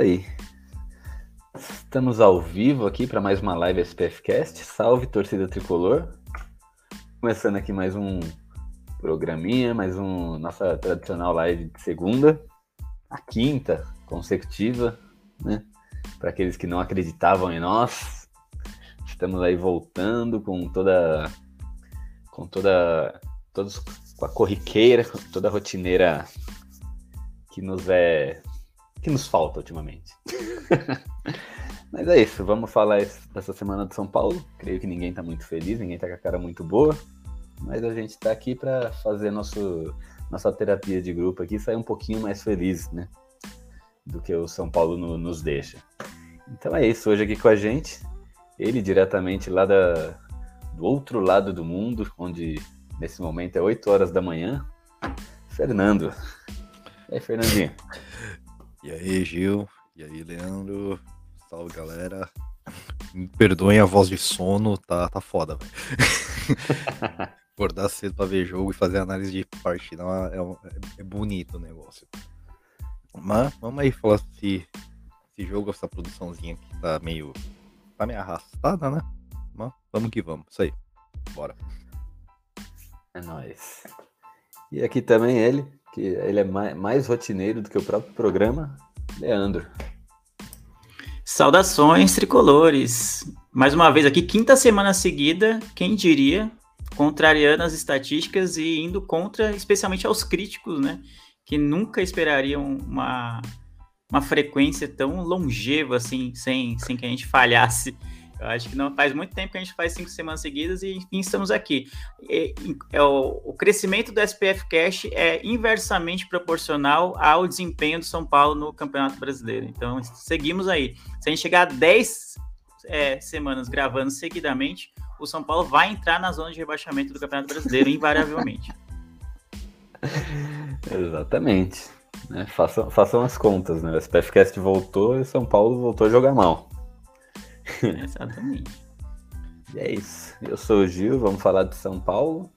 Aí. Estamos ao vivo aqui para mais uma live SPF Cast. Salve torcida tricolor. Começando aqui mais um programinha, mais um nossa tradicional live de segunda, a quinta consecutiva, né? Para aqueles que não acreditavam em nós, estamos aí voltando com toda com toda todos com a corriqueira, com toda a rotineira que nos é que nos falta ultimamente. Mas é isso, vamos falar dessa semana de São Paulo. Creio que ninguém tá muito feliz, ninguém tá com a cara muito boa. Mas a gente tá aqui para fazer nosso, nossa terapia de grupo aqui sair um pouquinho mais feliz, né? Do que o São Paulo no, nos deixa. Então é isso, hoje aqui com a gente, ele diretamente lá da, do outro lado do mundo, onde nesse momento é 8 horas da manhã, Fernando. E aí, Fernandinho? E aí, Gil? E aí, Leandro? Salve, galera. Me perdoem a voz de sono, tá, tá foda, velho. Acordar cedo pra ver jogo e fazer análise de partida é, é, é bonito o negócio. Mas vamos aí falar se esse jogo, essa produçãozinha aqui tá meio. tá meio arrastada, né? Mas vamos que vamos. Isso aí. Bora. É nóis. E aqui também ele, que ele é mais, mais rotineiro do que o próprio programa, Leandro. Saudações tricolores. Mais uma vez aqui, quinta semana seguida, quem diria, contrariando as estatísticas e indo contra, especialmente aos críticos, né? Que nunca esperariam uma, uma frequência tão longeva assim, sem, sem que a gente falhasse eu acho que não faz muito tempo que a gente faz cinco semanas seguidas e enfim estamos aqui. É, é o, o, crescimento do SPF Cash é inversamente proporcional ao desempenho do São Paulo no Campeonato Brasileiro. Então seguimos aí. Se a gente chegar a 10 é, semanas gravando seguidamente, o São Paulo vai entrar na zona de rebaixamento do Campeonato Brasileiro invariavelmente. Exatamente. Né? Façam, façam as contas, né? O SPF Cast voltou e o São Paulo voltou a jogar mal. Exatamente. e é isso. Eu sou o Gil, vamos falar de São Paulo.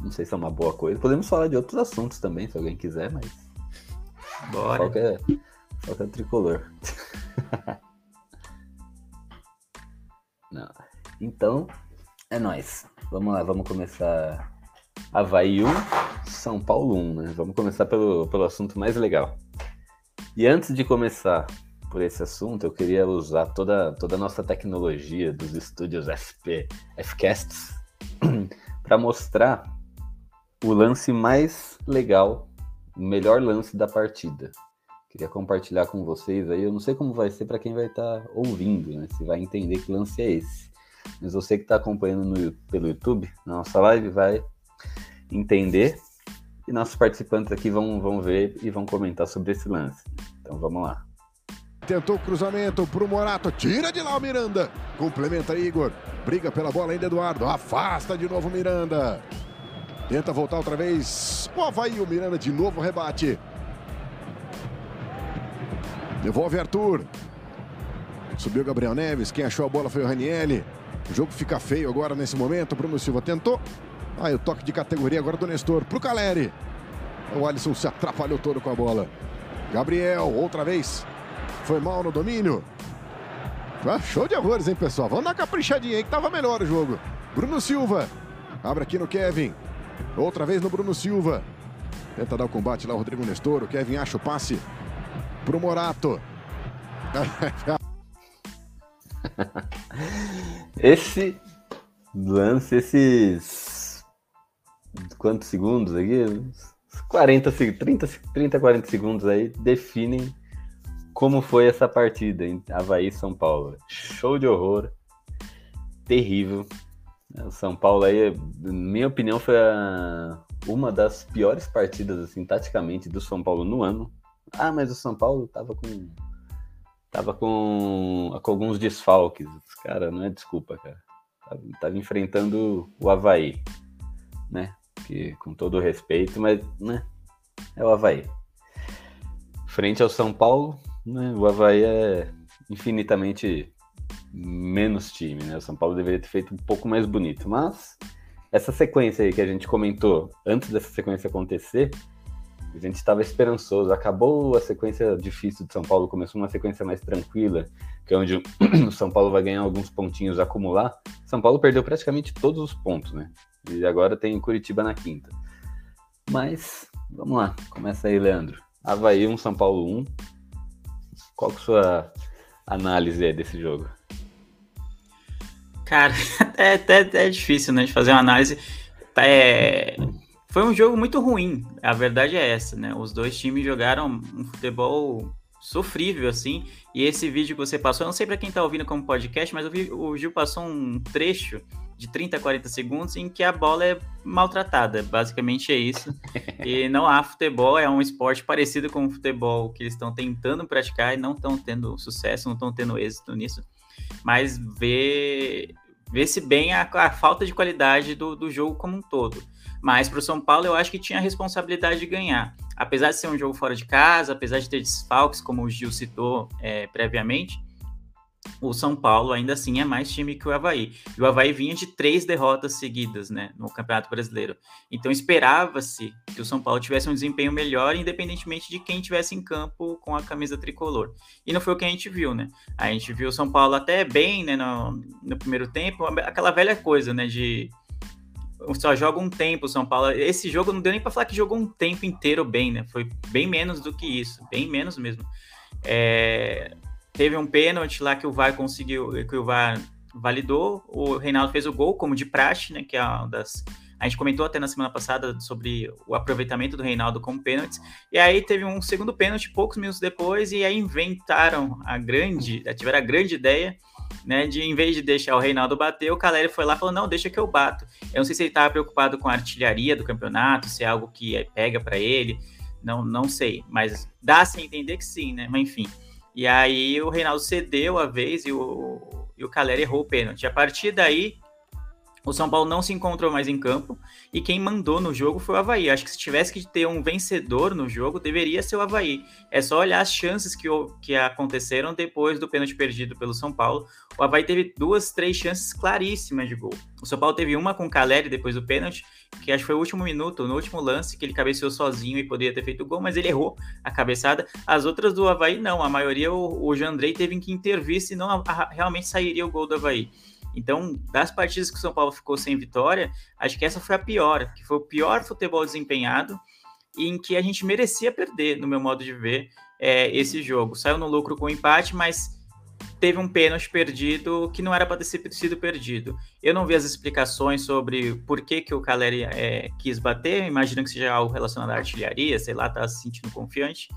Não sei se é uma boa coisa. Podemos falar de outros assuntos também, se alguém quiser, mas. Bora. Foca é, foca é tricolor. Não. Então, é nóis. Vamos lá, vamos começar. Havaí 1, São Paulo 1, né? Vamos começar pelo, pelo assunto mais legal. E antes de começar por esse assunto, eu queria usar toda, toda a nossa tecnologia dos estúdios FP, FCasts para mostrar o lance mais legal, o melhor lance da partida. Queria compartilhar com vocês aí. Eu não sei como vai ser para quem vai estar tá ouvindo, né? Se vai entender que lance é esse. Mas você que está acompanhando no, pelo YouTube, na nossa live, vai entender. E nossos participantes aqui vão, vão ver e vão comentar sobre esse lance. Então vamos lá. Tentou o cruzamento pro Morato. Tira de lá o Miranda. Complementa Igor. Briga pela bola ainda Eduardo. Afasta de novo Miranda. Tenta voltar outra vez. O Havaí, o Miranda de novo rebate. Devolve Arthur. Subiu Gabriel Neves. Quem achou a bola foi o Ranielli. O jogo fica feio agora nesse momento. Bruno Silva tentou. Aí o toque de categoria agora do Nestor pro Caleri. O Alisson se atrapalhou todo com a bola. Gabriel, outra vez. Foi mal no domínio. Ah, show de horrores, hein, pessoal? Vamos dar caprichadinha aí que tava melhor o jogo. Bruno Silva. Abre aqui no Kevin. Outra vez no Bruno Silva. Tenta dar o combate lá o Rodrigo Nestor. O Kevin acha o passe pro Morato. Esse lance, esses. Quantos segundos aqui? 40, 30, 30, 40 segundos aí definem como foi essa partida em Havaí São Paulo. Show de horror. Terrível. São Paulo aí, na minha opinião, foi a, uma das piores partidas, assim, taticamente, do São Paulo no ano. Ah, mas o São Paulo tava com. Tava com, com alguns desfalques. Cara, não é desculpa, cara. Tava, tava enfrentando o Havaí, né? Que, com todo respeito, mas, né? É o Havaí. Frente ao São Paulo, né? O Havaí é infinitamente menos time, né? O São Paulo deveria ter feito um pouco mais bonito, mas essa sequência aí que a gente comentou antes dessa sequência acontecer, a gente estava esperançoso. Acabou a sequência difícil de São Paulo, começou uma sequência mais tranquila, que é onde o São Paulo vai ganhar alguns pontinhos, acumular. São Paulo perdeu praticamente todos os pontos, né? E agora tem Curitiba na quinta. Mas, vamos lá, começa aí, Leandro. Havaí 1, São Paulo 1. Qual que é a sua análise desse jogo? Cara, é até é, difícil, né, de fazer uma análise. É, foi um jogo muito ruim, a verdade é essa, né? Os dois times jogaram um futebol sofrível, assim. E esse vídeo que você passou, eu não sei para quem tá ouvindo como podcast, mas vi, o Gil passou um trecho de 30 a 40 segundos em que a bola é maltratada. Basicamente é isso. e não há futebol, é um esporte parecido com o futebol que eles estão tentando praticar e não estão tendo sucesso, não estão tendo êxito nisso. Mas vê vê-se bem a, a, falta de qualidade do, do jogo como um todo. Mas para o São Paulo, eu acho que tinha a responsabilidade de ganhar. Apesar de ser um jogo fora de casa, apesar de ter desfalques, como o Gil citou é, previamente, o São Paulo ainda assim é mais time que o Havaí. E o Havaí vinha de três derrotas seguidas né, no Campeonato Brasileiro. Então esperava-se que o São Paulo tivesse um desempenho melhor, independentemente de quem tivesse em campo com a camisa tricolor. E não foi o que a gente viu, né? A gente viu o São Paulo até bem né, no, no primeiro tempo, aquela velha coisa, né? De só joga um tempo o São Paulo. Esse jogo não deu nem para falar que jogou um tempo inteiro bem, né? Foi bem menos do que isso, bem menos mesmo. É, Teve um pênalti lá que o VAR conseguiu, que o VAR validou. O Reinaldo fez o gol, como de praxe, né? Que é uma das. A gente comentou até na semana passada sobre o aproveitamento do Reinaldo como pênaltis. E aí teve um segundo pênalti poucos minutos depois, e aí inventaram a grande, tiveram a grande ideia, né? De em vez de deixar o Reinaldo bater, o Caleri foi lá e falou: não, deixa que eu bato. Eu não sei se ele estava preocupado com a artilharia do campeonato, se é algo que pega para ele. Não, não sei, mas dá-se a entender que sim, né? Mas enfim. E aí o Reinaldo cedeu a vez e o, e o Caleri errou o pênalti. A partir daí, o São Paulo não se encontrou mais em campo e quem mandou no jogo foi o Havaí. Acho que se tivesse que ter um vencedor no jogo, deveria ser o Havaí. É só olhar as chances que, que aconteceram depois do pênalti perdido pelo São Paulo. O Havaí teve duas, três chances claríssimas de gol. O São Paulo teve uma com o Caleri depois do pênalti que acho que foi o último minuto, no último lance, que ele cabeceou sozinho e poderia ter feito o gol, mas ele errou a cabeçada. As outras do Havaí, não. A maioria o, o Jandrei teve que intervir, senão a, a, realmente sairia o gol do Havaí. Então, das partidas que o São Paulo ficou sem vitória, acho que essa foi a pior, que foi o pior futebol desempenhado e em que a gente merecia perder, no meu modo de ver, é, esse jogo. Saiu no lucro com empate, mas teve um pênalti perdido que não era para ter sido perdido. Eu não vi as explicações sobre por que, que o Caleri é, quis bater, imagino que seja algo relacionado à artilharia, sei lá, tá se sentindo confiante,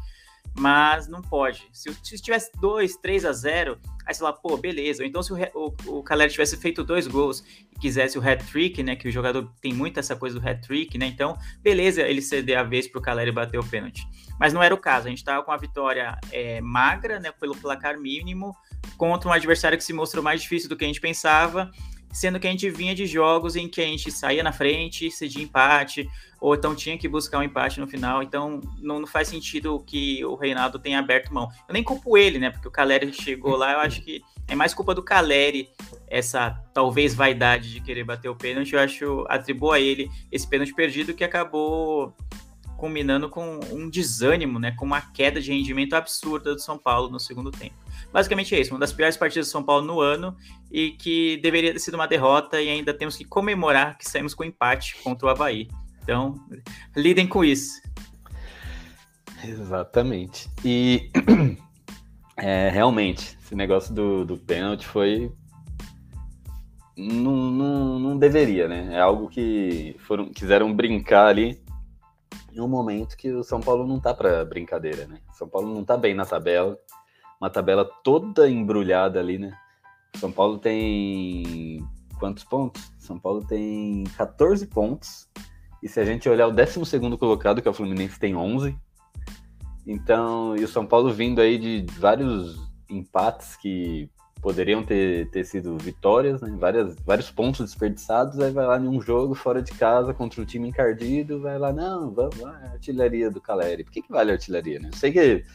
mas não pode. Se, se tivesse 2, 3 a 0, aí você fala, pô, beleza. Ou então se o, o, o Caleri tivesse feito dois gols e quisesse o hat-trick, né, que o jogador tem muito essa coisa do hat-trick, né, então, beleza ele ceder a vez para o Caleri bater o pênalti. Mas não era o caso, a gente estava com a vitória é, magra, né, pelo placar mínimo, contra um adversário que se mostrou mais difícil do que a gente pensava, sendo que a gente vinha de jogos em que a gente saía na frente, cedia empate, ou então tinha que buscar um empate no final, então não, não, faz sentido que o Reinaldo tenha aberto mão. Eu nem culpo ele, né, porque o Caleri chegou lá, eu acho que é mais culpa do Caleri essa talvez vaidade de querer bater o pênalti, eu acho, atribuo a ele esse pênalti perdido que acabou combinando com um desânimo, né, com uma queda de rendimento absurda do São Paulo no segundo tempo. Basicamente é isso, uma das piores partidas do São Paulo no ano e que deveria ter sido uma derrota e ainda temos que comemorar que saímos com empate contra o Havaí. Então, lidem com isso. Exatamente. E é, realmente, esse negócio do, do pênalti foi. Não, não, não deveria, né? É algo que foram, quiseram brincar ali em um momento que o São Paulo não tá para brincadeira, né? São Paulo não tá bem na tabela uma tabela toda embrulhada ali, né? São Paulo tem quantos pontos? São Paulo tem 14 pontos E se a gente olhar o 12 colocado, que é o Fluminense, tem 11. Então, e o São Paulo vindo aí de vários empates que poderiam ter, ter sido vitórias, né? Várias, vários pontos desperdiçados, aí vai lá em um jogo fora de casa contra um time encardido, vai lá, não, vamos lá, artilharia do Caleri. Por que, que vale a artilharia, né? Eu sei que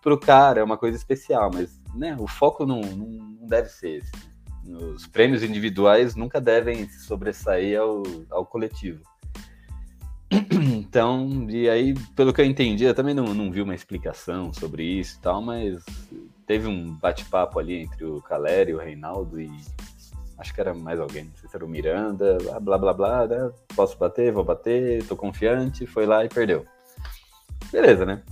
pro cara é uma coisa especial, mas né, o foco não, não, deve ser esse. Né? Os prêmios individuais nunca devem sobressair ao, ao coletivo. Então, e aí, pelo que eu entendi, eu também não, não vi uma explicação sobre isso e tal, mas teve um bate-papo ali entre o Caleri, o Reinaldo e acho que era mais alguém, não sei se era o Miranda, blá blá blá, né? posso bater, vou bater, tô confiante, foi lá e perdeu. Beleza, né?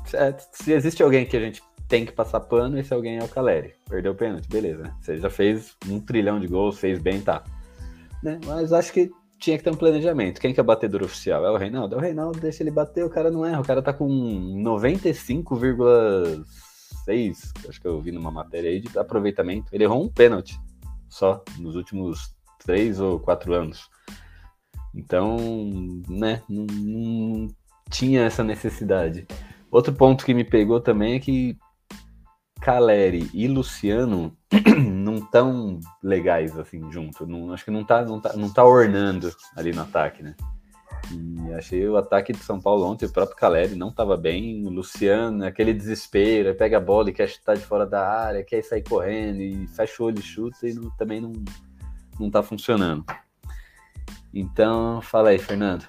Se existe alguém que a gente tem que passar pano, esse alguém é o Caleri. Perdeu o pênalti, beleza, né? Você já fez um trilhão de gols, fez bem, tá. Né? Mas acho que tinha que ter um planejamento. Quem que é batedor oficial? É o Reinaldo? É o Reinaldo, deixa ele bater, o cara não erra. O cara tá com 95,6, acho que eu vi numa matéria aí, de aproveitamento. Ele errou um pênalti só nos últimos três ou quatro anos. Então, né, não, não tinha essa necessidade. Outro ponto que me pegou também é que Caleri e Luciano não tão legais assim junto. Não, acho que não tá, não, tá, não tá ornando ali no ataque, né? E achei o ataque de São Paulo ontem, o próprio Caleri não estava bem. O Luciano, aquele desespero, pega a bola e quer chutar de fora da área, quer sair correndo e fecha o olho e chuta e não, também não, não tá funcionando. Então, fala aí, Fernando.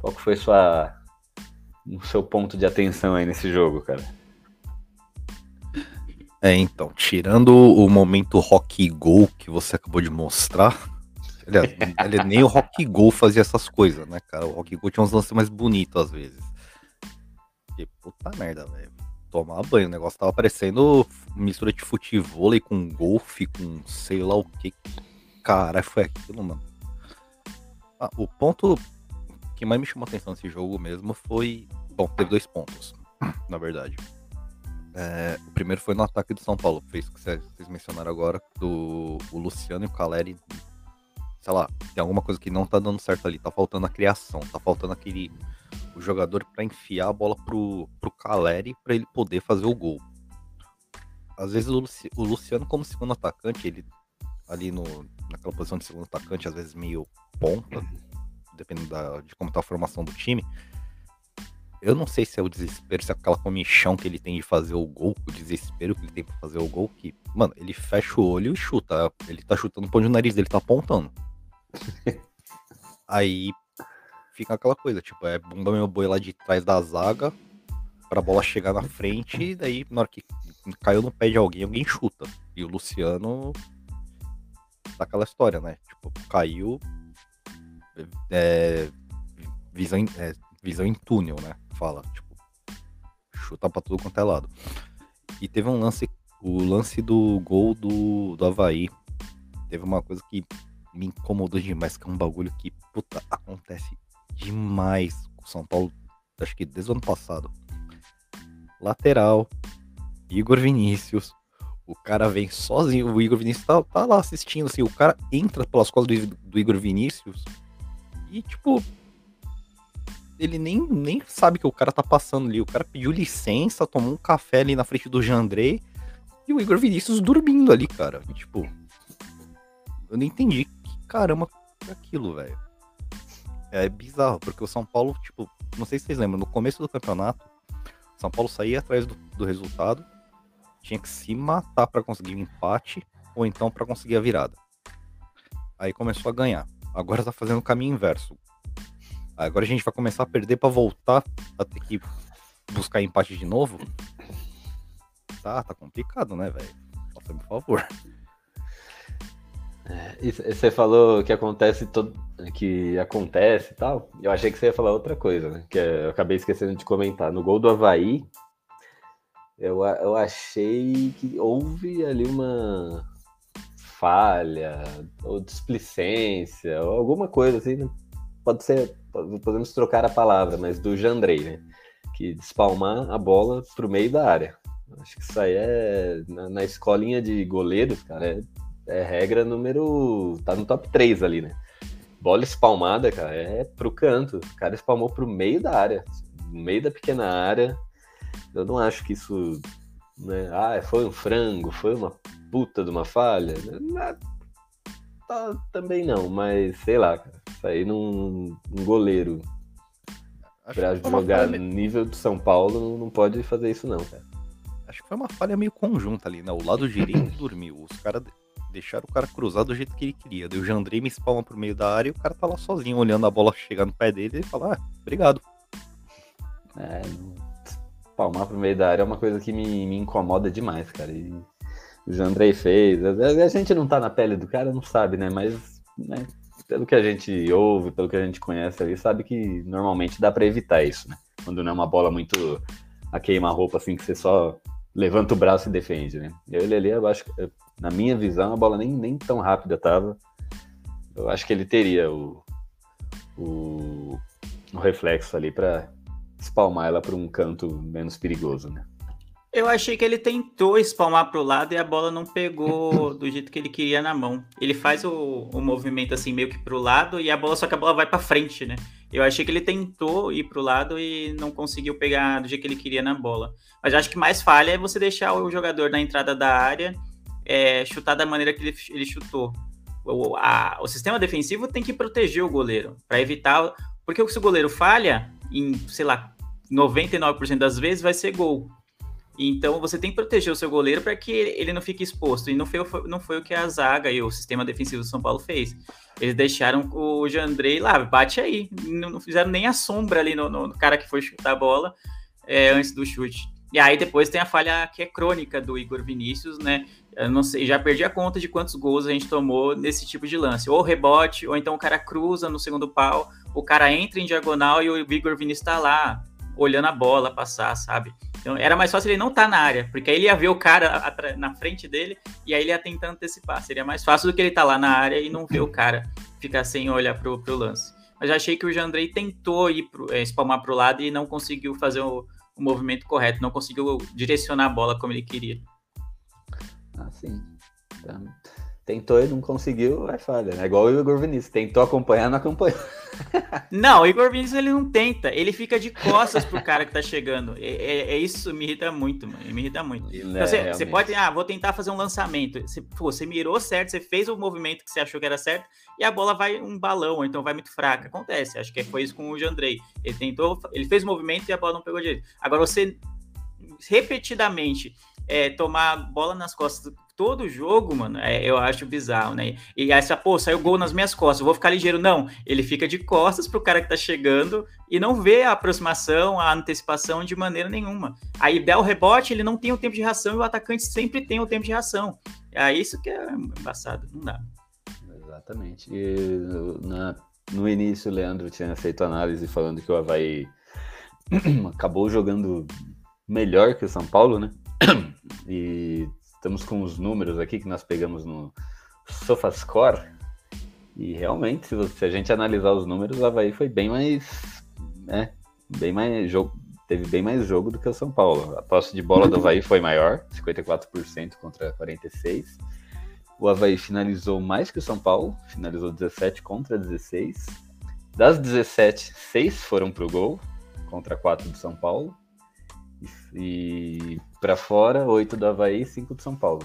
Qual que foi sua, o seu ponto de atenção aí nesse jogo, cara? É, então, tirando o momento rock go que você acabou de mostrar, aliás, nem o rock go fazia essas coisas, né, cara? O rock go tinha uns lances mais bonitos às vezes. E puta merda, velho. Tomar banho, o negócio tava parecendo mistura de futebol com golfe, com sei lá o que. Cara, foi aquilo, mano. Ah, o ponto que mais me chamou atenção nesse jogo mesmo foi. Bom, teve dois pontos, na verdade. É, o primeiro foi no ataque do São Paulo, fez o que vocês mencionaram agora, do o Luciano e o Caleri. Sei lá, tem alguma coisa que não tá dando certo ali, tá faltando a criação, tá faltando aquele o jogador para enfiar a bola pro, pro Caleri para ele poder fazer o gol. Às vezes o, o Luciano, como segundo atacante, ele ali no, naquela posição de segundo atacante, às vezes meio ponta, dependendo da, de como tá a formação do time, eu não sei se é o desespero, se é aquela comichão que ele tem de fazer o gol, o desespero que ele tem pra fazer o gol, que, mano, ele fecha o olho e chuta. Ele tá chutando o onde o nariz dele tá apontando. Aí fica aquela coisa, tipo, é bumba meu boi lá de trás da zaga, pra bola chegar na frente, e daí, na hora que caiu no pé de alguém, alguém chuta. E o Luciano. Tá aquela história, né? Tipo, caiu. É, visão, é, visão em túnel, né? fala, tipo, chuta pra tudo quanto é lado. E teve um lance, o lance do gol do, do Havaí. Teve uma coisa que me incomodou demais, que é um bagulho que, puta, acontece demais com o São Paulo, acho que desde o ano passado. Lateral, Igor Vinícius, o cara vem sozinho, o Igor Vinícius tá, tá lá assistindo, assim, o cara entra pelas costas do, do Igor Vinícius e, tipo, ele nem, nem sabe que o cara tá passando ali. O cara pediu licença, tomou um café ali na frente do Jandrei e o Igor Vinícius dormindo ali, cara. E, tipo, eu não entendi que caramba é aquilo, velho. É bizarro, porque o São Paulo, tipo, não sei se vocês lembram, no começo do campeonato, São Paulo saía atrás do, do resultado, tinha que se matar para conseguir um empate ou então para conseguir a virada. Aí começou a ganhar. Agora tá fazendo o caminho inverso. Agora a gente vai começar a perder para voltar a ter que buscar empate de novo. Tá, tá complicado, né, velho? Por favor. É, você falou que acontece todo, que acontece e tal. Eu achei que você ia falar outra coisa, né? Que eu acabei esquecendo de comentar. No gol do Havaí, eu, eu achei que houve ali uma falha, ou displicência, ou alguma coisa assim. Né? Pode ser podemos trocar a palavra, mas do Jandrei, né? Que despalmar a bola pro meio da área. Acho que isso aí é na, na escolinha de goleiros, cara, é, é, regra número. tá no top 3 ali, né? bola espalmada, cara, é pro canto. O cara espalmou pro meio da área, no meio da pequena área. Eu não acho que isso, né? Ah, foi um frango, foi uma puta de uma falha. Tá, também não, mas sei lá, cara. Aí num, num goleiro Acho pra jogar no nível do São Paulo não, pode fazer isso não, cara. Acho que foi uma falha meio conjunta ali, né? O lado direito dormiu. Os caras de- deixaram o cara cruzar do jeito que ele queria. Daí o Jandrei me espalma pro meio da área e o cara tá lá sozinho, olhando a bola chegar no pé dele e fala, ah, obrigado. É, palmar pro meio da área é uma coisa que me, me incomoda demais, cara. E o Jandrei fez. A, gente não tá na pele do cara, não sabe, né? Mas, né, pelo que a gente ouve, pelo que a gente conhece ali, sabe que normalmente dá pra evitar isso, né? Quando não é uma bola muito a queima-roupa, assim, que você só levanta o braço e defende, né? Ele ali, eu acho que, na minha visão, a bola nem, nem tão rápida tava. Eu acho que ele teria o, o, o reflexo ali pra espalmar ela para um canto menos perigoso, né? Eu achei que ele tentou espalmar pro lado e a bola não pegou do jeito que ele queria na mão. Ele faz o, o movimento assim meio que pro lado e a bola só que a bola vai para frente, né? Eu achei que ele tentou ir pro lado e não conseguiu pegar do jeito que ele queria na bola. Mas acho que mais falha é você deixar o jogador na entrada da área é, chutar da maneira que ele, ele chutou. O, a- o sistema defensivo tem que proteger o goleiro para evitar. Porque se o goleiro falha, em, sei lá, 99% das vezes vai ser gol. Então você tem que proteger o seu goleiro para que ele não fique exposto. E não foi, não foi o que a zaga e o sistema defensivo do São Paulo fez. Eles deixaram o Jandrei lá, bate aí. Não, não fizeram nem a sombra ali no, no- cara que foi chutar a bola é, antes do chute. E aí depois tem a falha que é crônica do Igor Vinícius, né? Eu não sei, já perdi a conta de quantos gols a gente tomou nesse tipo de lance. Ou rebote, ou então o cara cruza no segundo pau, o cara entra em diagonal e o Igor Vinícius tá lá, olhando a bola passar, sabe? Então era mais fácil ele não estar na área, porque aí ele ia ver o cara na frente dele e aí ele ia tentar antecipar. Seria mais fácil do que ele estar lá na área e não ver o cara ficar sem olhar pro, pro lance. Mas eu achei que o Jandrei tentou ir pro, é, espalmar pro lado e não conseguiu fazer o, o movimento correto, não conseguiu direcionar a bola como ele queria. Ah, sim. Então, tentou e não conseguiu, é falha. É igual o Igor Vinícius. Tentou acompanhar, não acompanhou. Não, o Igor Vinícius ele não tenta, ele fica de costas pro cara que tá chegando. É, é- é isso, me irrita muito, mano. Me irrita muito. Né, Então, você, você realmente. pode, ah, vou tentar fazer um lançamento. Você, pô, você mirou certo, você fez o movimento que você achou que era certo, e a bola vai um balão, ou então vai muito fraca. Acontece, acho que foi isso com o Jandrei. Ele tentou, ele fez o movimento e a bola não pegou direito. Agora, você repetidamente é, tomar a bola nas costas todo jogo, mano, é, eu acho bizarro, né? E aí, você, pô, saiu gol nas minhas costas, vou ficar ligeiro. Não, ele fica de costas pro cara que tá chegando e não vê a aproximação, a antecipação de maneira nenhuma. Aí dá o rebote, ele não tem o tempo de reação e o atacante sempre tem o tempo de reação. É isso que é embaçado, não dá. Exatamente. E na- no início, o Leandro tinha feito análise falando que o Havaí acabou jogando melhor que o São Paulo, né? E estamos com os números aqui que nós pegamos no SofaScore. E realmente, se, você- se a gente analisar os números, o Havaí foi bem mais. Né, bem mais jogo, teve bem mais jogo do que o São Paulo. A posse de bola do Havaí foi maior, 54% contra 46%. O Havaí finalizou mais que o São Paulo, finalizou 17 contra 16. Das 17, 6 foram pro gol, contra 4 do São Paulo. E, para fora, 8 do Havaí e 5 do São Paulo.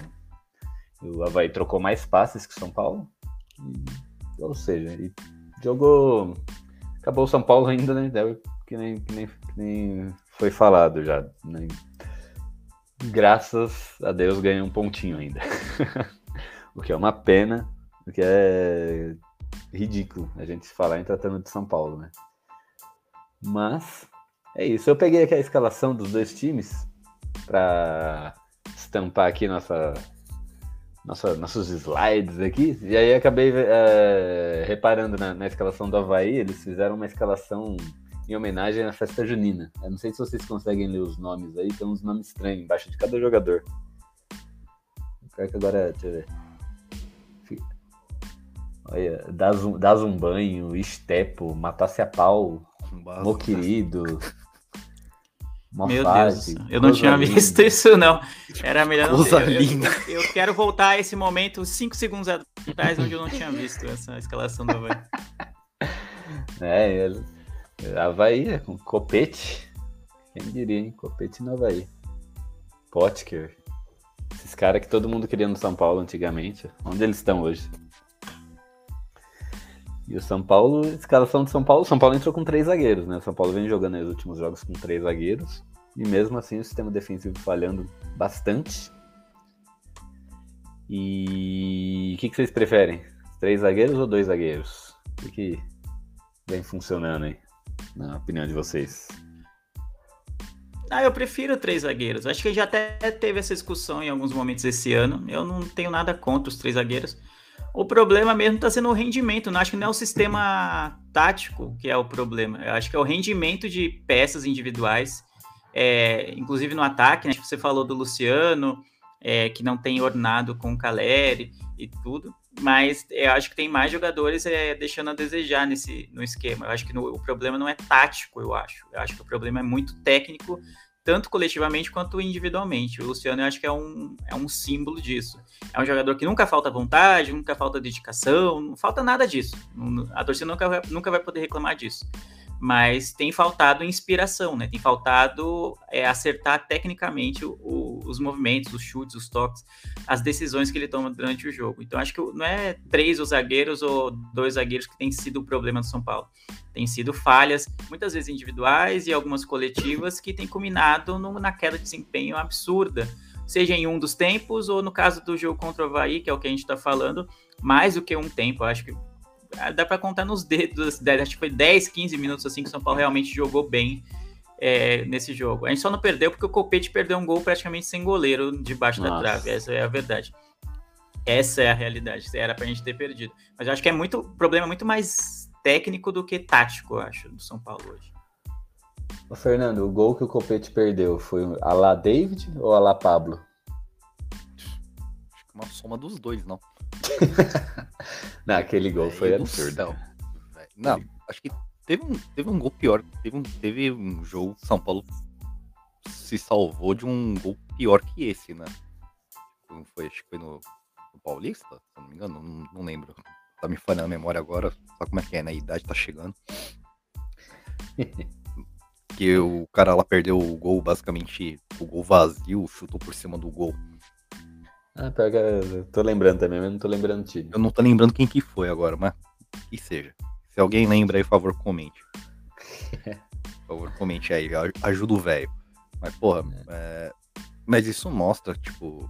O Havaí trocou mais passes que o São Paulo. E- ou seja, jogou. Acabou o São Paulo ainda, né? Que nem, que nem, que nem foi falado já. né? Graças a Deus ganhou um pontinho ainda. O que é uma pena, o que é ridículo a gente falar em tratando de São Paulo, né? Mas é isso. Eu peguei aqui a escalação dos dois times para estampar aqui nossa, nossa, nossos slides aqui. E aí acabei é, reparando na, na escalação do Havaí, eles fizeram uma escalação em homenagem à festa junina. Eu não sei se vocês conseguem ler os nomes aí, tem uns nomes estranhos embaixo de cada jogador. Pior que agora, deixa eu ver. Olha, dás um, dás um banho, estepo, matasse a pau, meu querido. Meu Deus, eu não tinha visto isso, não. Era melhor não Coisa ter. Eu, linda. eu, eu quero voltar a esse momento, cinco segundos atrás, onde eu não tinha visto essa escalação do Havaí. É, ele, Havaí com Copete. Quem diria, hein? Copete no Havaí. Potker. Esses caras que todo mundo queria no São Paulo antigamente. Onde eles estão hoje? E o São Paulo, escalação de São Paulo, São Paulo entrou com três zagueiros, né? O São Paulo vem jogando nos últimos jogos com três zagueiros. E mesmo assim o sistema defensivo falhando bastante. E o que, que vocês preferem? Três zagueiros ou dois zagueiros? O que vem funcionando aí, na opinião de vocês? Ah, eu prefiro três zagueiros. Acho que já até teve essa discussão em alguns momentos esse ano. Eu não tenho nada contra os três zagueiros. O problema mesmo está sendo o rendimento. Não acho que não é o sistema tático que é o problema. Eu acho que é o rendimento de peças individuais, é, inclusive no ataque. Né? Você falou do Luciano, é, que não tem ornado com o Caleri e tudo. Mas eu acho que tem mais jogadores é, deixando a desejar nesse no esquema. Eu acho que no, o problema não é tático, eu acho. Eu acho que o problema é muito técnico, tanto coletivamente quanto individualmente. O Luciano eu acho que é um, é um símbolo disso. É um jogador que nunca falta vontade, nunca falta dedicação, não falta nada disso. A torcida nunca nunca vai poder reclamar disso. Mas tem faltado inspiração, né? Tem faltado é, acertar tecnicamente o, o, os movimentos, os chutes, os toques, as decisões que ele toma durante o jogo. Então acho que não é três os zagueiros ou dois zagueiros que tem sido o problema do São Paulo. Tem sido falhas, muitas vezes individuais e algumas coletivas, que tem culminado no, na queda de desempenho absurda. Seja em um dos tempos, ou no caso do jogo contra o Havaí, que é o que a gente está falando, mais do que um tempo. Acho que dá para contar nos dedos, acho que foi 10, 15 minutos assim que o São Paulo realmente jogou bem é, nesse jogo. A gente só não perdeu porque o Copete perdeu um gol praticamente sem goleiro debaixo Nossa. da trave, essa é a verdade. Essa é a realidade, era pra gente ter perdido. Mas eu acho que é muito problema muito mais técnico do que tático, eu acho, do São Paulo hoje. Ô, Fernando, o gol que o Copete perdeu foi a lá David ou a lá Pablo? Acho que uma soma dos dois, não. não, aquele gol foi absurdo. Não, acho que teve um, teve um gol pior. Teve um, teve um jogo que São Paulo se salvou de um gol pior que esse, né? Foi, acho que foi no, no Paulista, se não me engano, não, não, lembro. Tá me falhando a memória agora, só como é que é, né? A idade tá chegando. que o cara lá perdeu o gol, basicamente, o gol vazio, chutou por cima do gol. Ah, pega. Tô lembrando também, mas não tô lembrando o time. Eu não tô lembrando quem que foi agora, mas que seja. Se alguém lembra aí, por favor, comente. por favor, comente aí, ajuda o velho. Mas, porra, é. É... mas isso mostra, tipo,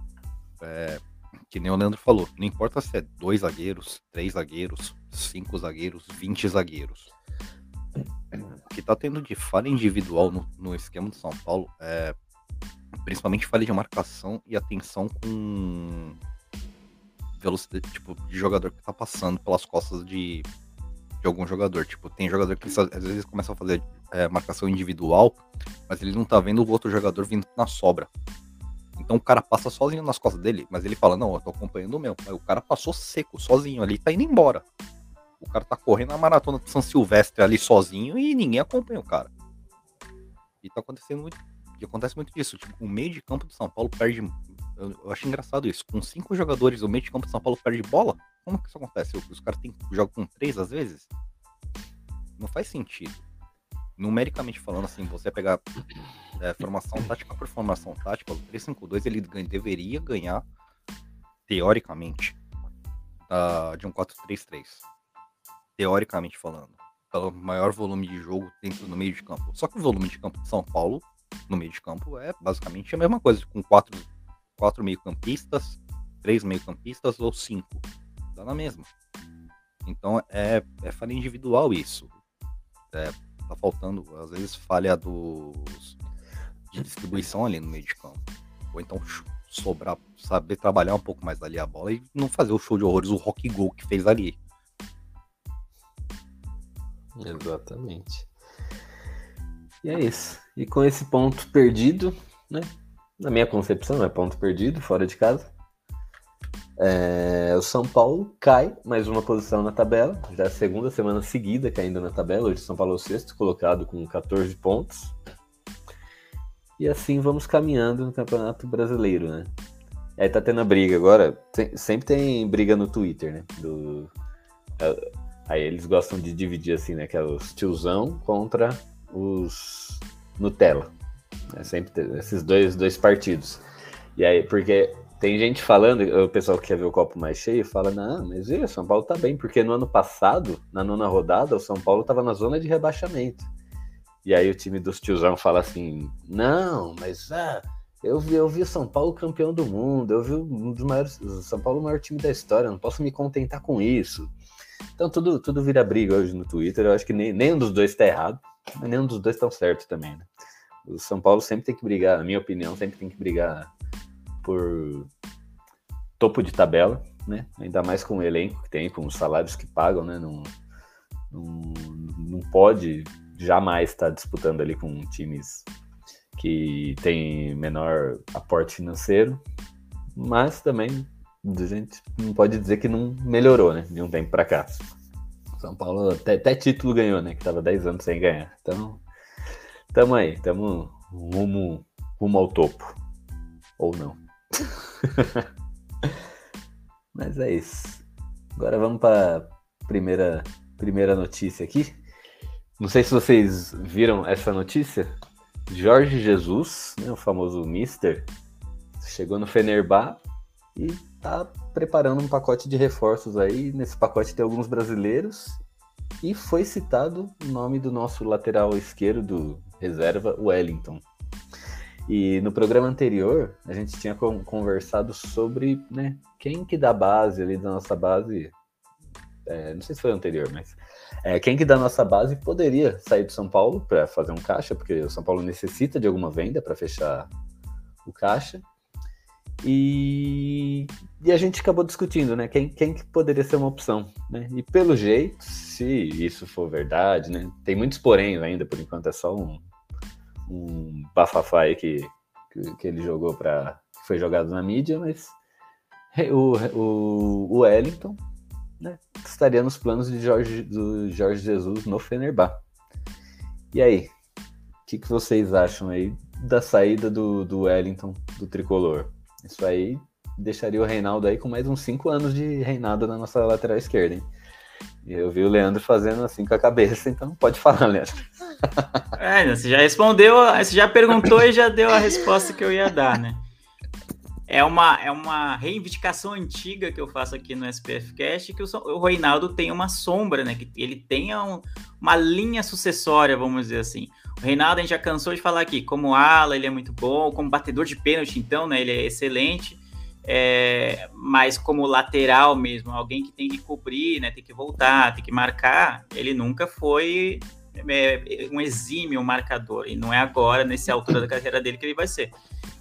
é... que nem o Leandro falou, não importa se é dois zagueiros, três zagueiros, cinco zagueiros, vinte zagueiros. O que tá tendo de falha individual no, no esquema do São Paulo é principalmente falha de marcação e atenção com velocidade, tipo, de jogador que tá passando pelas costas de, de algum jogador. Tipo, tem jogador que às vezes começa a fazer é, marcação individual, mas ele não tá vendo o outro jogador vindo na sobra. Então o cara passa sozinho nas costas dele, mas ele fala, não, eu tô acompanhando o meu. Aí o cara passou seco, sozinho ali, tá indo embora. O cara tá correndo a maratona de São Silvestre ali sozinho e ninguém acompanha o cara. E tá acontecendo muito e acontece muito disso. Tipo, o meio de campo do São Paulo perde. Eu, eu acho engraçado isso. Com cinco jogadores, o meio de campo do São Paulo perde bola? Como que isso acontece? Os caras jogam com três às vezes? Não faz sentido. Numericamente falando, assim, você pegar é, formação tática por formação tática, o 3-5-2 ele ganha, deveria ganhar, teoricamente, uh, de um 4-3-3. Teoricamente falando. Pelo maior volume de jogo dentro do meio de campo. Só que o volume de campo de São Paulo no meio de campo é basicamente a mesma coisa, com quatro, quatro meio-campistas, três meio-campistas ou cinco. Dá na mesma. Então é, é falha individual isso. É, tá faltando, às vezes, falha dos, de distribuição ali no meio de campo. Ou então sobrar, saber trabalhar um pouco mais ali a bola e não fazer o show de horrores, o rock gol que fez ali. Exatamente. E é isso. E com esse ponto perdido, né? Na minha concepção, é ponto perdido, fora de casa. É, o São Paulo cai mais uma posição na tabela, já é a segunda semana seguida caindo na tabela. Hoje o São Paulo é o sexto colocado com 14 pontos. E assim vamos caminhando no Campeonato Brasileiro, né? Aí tá tendo a briga agora. sempre tem briga no Twitter, né? Do, é, aí eles gostam de dividir assim, né? Que é os tiozão contra os Nutella. É sempre esses dois, dois partidos. E aí, porque tem gente falando, o pessoal que quer ver o copo mais cheio fala, não, mas o São Paulo tá bem, porque no ano passado, na nona rodada, o São Paulo tava na zona de rebaixamento. E aí o time dos tiozão fala assim, não, mas ah, eu vi, eu vi o São Paulo campeão do mundo, eu vi um dos maiores, o São Paulo o maior time da história, não posso me contentar com isso. Então tudo, tudo vira briga hoje no Twitter, eu acho que nem, nenhum dos dois tá errado, nenhum dos dois tão certo também, né? O São Paulo sempre tem que brigar, na minha opinião, sempre tem que brigar por topo de tabela, né? Ainda mais com o elenco que tem, com os salários que pagam, né? Não, não, não pode jamais estar disputando ali com times que tem menor aporte financeiro, mas também a gente não pode dizer que não melhorou, né? De um tempo para cá. São Paulo até, até título ganhou, né? Que tava 10 anos sem ganhar. Então, tamo aí, tamo rumo, rumo ao topo. Ou não. Mas é isso. Agora vamos para primeira primeira notícia aqui. Não sei se vocês viram essa notícia. Jorge Jesus, né, o famoso Mister, chegou no Fenerbah e tá preparando um pacote de reforços aí. Nesse pacote tem alguns brasileiros e foi citado o nome do nosso lateral esquerdo reserva, Wellington. E no programa anterior, a gente tinha con- conversado sobre né, quem que da base ali, da nossa base, é, não sei se foi anterior, mas é, quem que da nossa base poderia sair do São Paulo para fazer um caixa, porque o São Paulo necessita de alguma venda para fechar o caixa. E, e a gente acabou discutindo, né? Quem, quem que poderia ser uma opção, né? E pelo jeito, se isso for verdade, né? Tem muitos poréns ainda, por enquanto é só um, um bafafá aí que, que, que ele jogou para foi jogado na mídia, mas o, o, o Wellington né, estaria nos planos de Jorge, do Jorge Jesus no Fenerbah. E aí, o que, que vocês acham aí da saída do, do Wellington do tricolor? Isso aí deixaria o Reinaldo aí com mais uns 5 anos de reinado na nossa lateral esquerda, hein? E eu vi o Leandro fazendo assim com a cabeça, então pode falar, Leandro. É, você já respondeu, você já perguntou e já deu a resposta que eu ia dar, né? É uma, é uma reivindicação antiga que eu faço aqui no SPF Cast, que o, o Reinaldo tem uma sombra, né? Que ele tenha um- uma linha sucessória, vamos dizer assim. O Reinaldo, a gente já cansou de falar aqui, como ala, ele é muito bom, como batedor de pênalti, então, né? Ele é excelente. É, mas como lateral mesmo, alguém que tem que cobrir, né? Tem que voltar, tem que marcar, ele nunca foi é, um exímio marcador. E não é agora, nessa altura da carreira dele, que ele vai ser.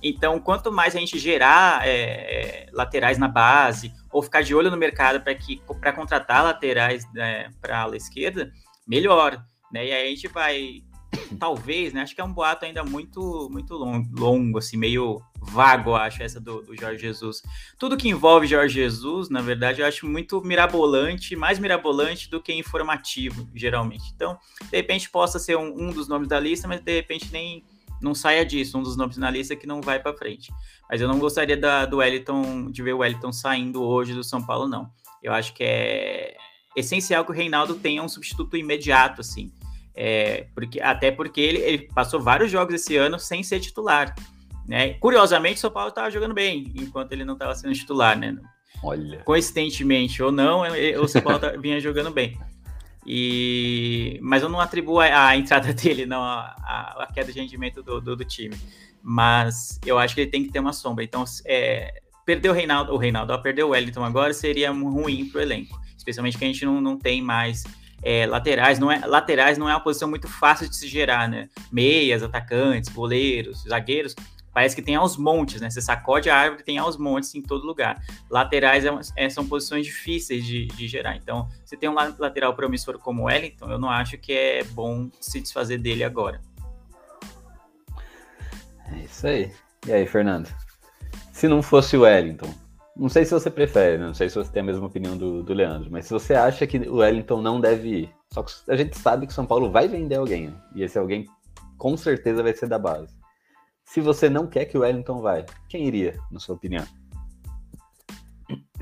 Então, quanto mais a gente gerar é, laterais na base, ou ficar de olho no mercado para contratar laterais né, para a ala esquerda, melhor. Né? E aí a gente vai, talvez, né? Acho que é um boato ainda muito, muito longo, longo assim, meio vago, acho, essa do, do Jorge Jesus. Tudo que envolve Jorge Jesus, na verdade, eu acho muito mirabolante, mais mirabolante do que informativo, geralmente. Então, de repente, possa ser um, um dos nomes da lista, mas de repente nem não saia disso, um dos nomes na lista que não vai para frente. Mas eu não gostaria da, do Wellington, de ver o Wellington saindo hoje do São Paulo, não. Eu acho que é essencial que o Reinaldo tenha um substituto imediato, assim. É, porque, até porque ele, ele, passou vários jogos esse ano sem ser titular. Né? Curiosamente, o São Paulo estava jogando bem, enquanto ele não estava sendo titular, né? Olha. Coincidentemente ou não, o São Paulo vinha jogando bem. E... Mas eu não atribuo a, a entrada dele, não, a, a, queda de rendimento do, do, do, time. Mas eu acho que ele tem que ter uma sombra. Então, é, perder o Reinaldo, o Reinaldo, ó, perder o Wellington agora seria ruim para o elenco. Especialmente que a gente não, não tem mais é, laterais. Não é, laterais não é uma posição muito fácil de se gerar, né? Meias, atacantes, goleiros, zagueiros. Parece que tem aos montes, né? Você sacode a árvore tem aos montes em todo lugar. Laterais é, é, são posições difíceis de, de, gerar. Então, se tem um lateral promissor como o Wellington, eu não acho que é bom se desfazer dele agora. É isso aí. E aí, Fernando? Se não fosse o Wellington, não sei se você prefere, não sei se você tem a mesma opinião do, do Leandro, mas se você acha que o Wellington não deve ir, só que a gente sabe que o São Paulo vai vender alguém, né? e esse alguém com certeza vai ser da base. Se você não quer que o Wellington vai, quem iria, na sua opinião?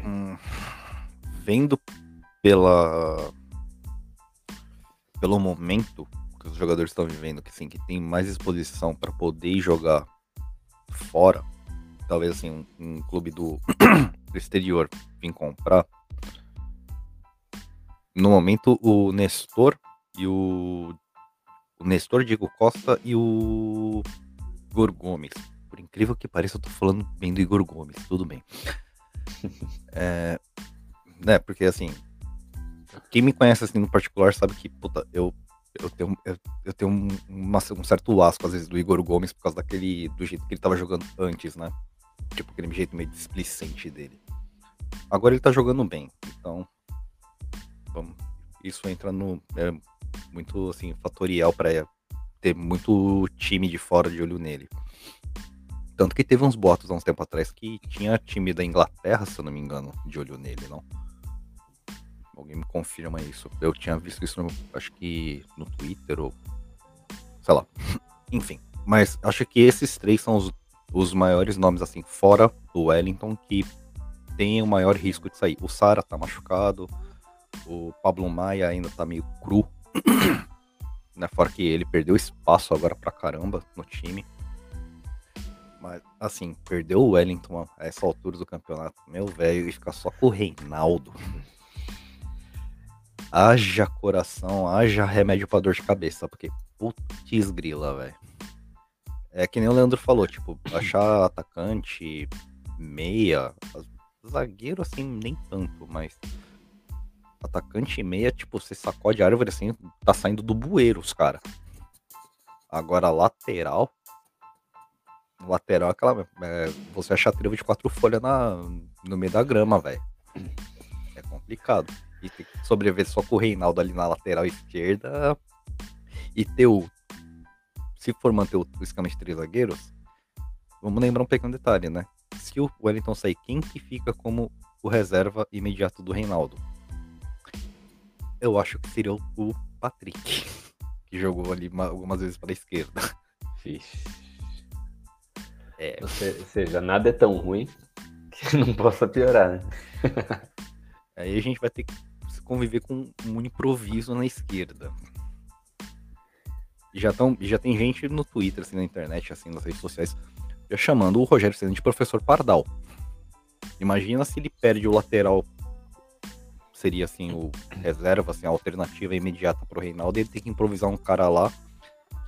Hum, vendo pela pelo momento que os jogadores estão vivendo, que assim, que tem mais exposição para poder jogar fora, talvez assim um, um clube do, do exterior vir comprar. No momento o Nestor e o o Nestor Diego Costa e o Igor Gomes. Por incrível que pareça, eu tô falando bem do Igor Gomes, tudo bem. é, né, porque assim, quem me conhece assim no particular sabe que, puta, eu, eu tenho, eu, eu tenho um, uma, um certo asco, às vezes, do Igor Gomes por causa daquele. do jeito que ele tava jogando antes, né? Tipo, aquele jeito meio displicente dele. Agora ele tá jogando bem, então. Isso entra no. É muito assim, fatorial para ter muito time de fora de olho nele. Tanto que teve uns boatos há uns tempo atrás que tinha time da Inglaterra, se eu não me engano, de olho nele, não? Alguém me confirma isso. Eu tinha visto isso, no, acho que no Twitter ou. sei lá. Enfim. Mas acho que esses três são os, os maiores nomes, assim, fora do Wellington, que tem o maior risco de sair. O Sara tá machucado, o Pablo Maia ainda tá meio cru. né, fora que ele perdeu espaço agora pra caramba no time. Mas, assim, perdeu o Wellington a essa altura do campeonato, meu velho, e ficar só com o Reinaldo haja coração, haja remédio pra dor de cabeça, porque putz grila, velho. É que nem o Leandro falou, tipo, achar atacante, meia, zagueiro assim, nem tanto, mas atacante e meia, tipo, você sacode a árvore assim, tá saindo do bueiro os cara. Agora, lateral, lateral é aquela, é, você achar trevo de quatro folhas na, no meio da grama, velho. É complicado e ter que sobreviver só com o Reinaldo ali na lateral esquerda e ter o. Se for manter o, esquema de três zagueiros, vamos lembrar um pequeno detalhe, né? Se o Wellington sair, quem que fica como o reserva imediato do Reinaldo? Eu acho que seria o Patrick, que jogou ali algumas vezes para a esquerda. Vixe. É. Ou seja, nada é tão ruim que não possa piorar, né? Aí a gente vai ter que conviver com um improviso na esquerda. Já, tão, já tem gente no Twitter, assim, na internet, assim, nas redes sociais, já chamando o Rogério Senna de professor Pardal. Imagina se ele perde o lateral, seria assim, o reserva, assim, a alternativa imediata pro Reinaldo, ele tem que improvisar um cara lá.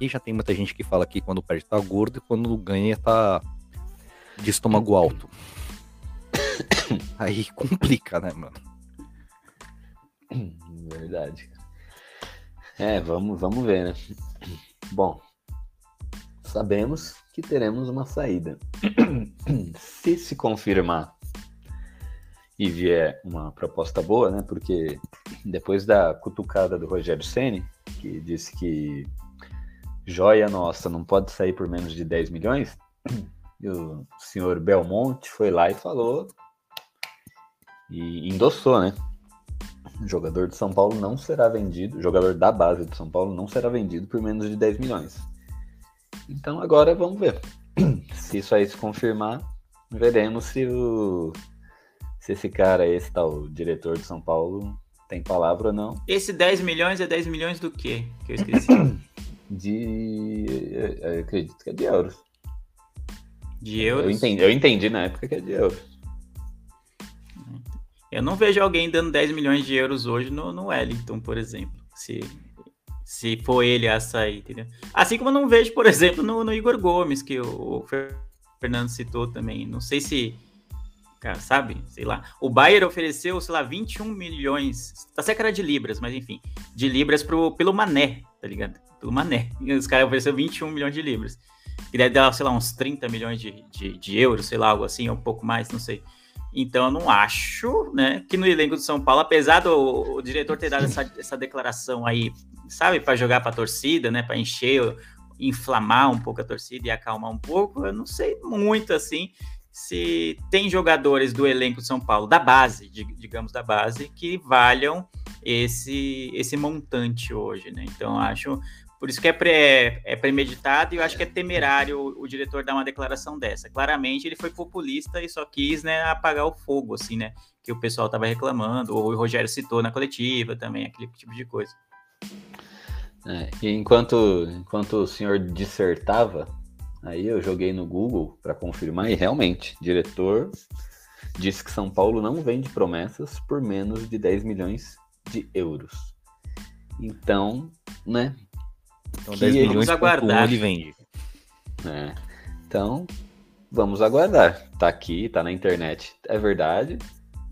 E já tem muita gente que fala que quando perde tá gordo e quando ganha tá de estômago alto. Aí complica, né, mano? Verdade. É, vamos, vamos ver, né? Bom, sabemos que teremos uma saída. se se confirmar e vier uma proposta boa, né? Porque depois da cutucada do Rogério Ceni, que disse que joia nossa não pode sair por menos de 10 milhões, e o senhor Belmonte foi lá e falou e endossou, né? Jogador de São Paulo não será vendido, jogador da base de São Paulo não será vendido por menos de 10 milhões. Então agora vamos ver. Se isso aí se confirmar, veremos se o se esse cara, esse tal diretor de São Paulo, tem palavra ou não. Esse 10 milhões é 10 milhões do quê? Que eu esqueci. De. Eu acredito que é de euros. De euros? Eu entendi, eu entendi na época que é de euros. Eu não vejo alguém dando 10 milhões de euros hoje no, no Wellington, por exemplo. Se, se for ele a sair, entendeu? Assim como eu não vejo, por exemplo, no, no Igor Gomes, que o, o Fernando citou também. Não sei se. Cara, sabe? Sei lá. O Bayern ofereceu, sei lá, 21 milhões. Tá certo que era de libras, mas enfim. De libras pro, pelo Mané, tá ligado? Pelo Mané. Os caras ofereceram 21 milhões de libras. Que deve dar, sei lá, uns 30 milhões de, de, de euros, sei lá, algo assim, ou um pouco mais, não sei. Então eu não acho, né, que no elenco do São Paulo, apesar do o diretor ter dado essa, essa declaração aí, sabe, para jogar para a torcida, né, para encher, inflamar um pouco a torcida e acalmar um pouco, eu não sei muito assim se tem jogadores do elenco do São Paulo, da base, digamos da base, que valham esse esse montante hoje, né? Então acho Por isso que é, pré, é premeditado e eu acho que é temerário o, o, diretor dar uma declaração dessa. Claramente ele foi populista e só quis né, apagar o fogo, assim, né? Que o pessoal estava reclamando, ou o Rogério citou na coletiva também, aquele tipo de coisa. É, enquanto, enquanto o senhor dissertava, aí eu joguei no Google para confirmar e realmente, diretor disse que São Paulo não vende promessas por menos de 10 milhões de euros. Então, né? Então 10 milhões aguardar. ele vende. É. Então, vamos aguardar. Tá aqui, tá na internet. É verdade.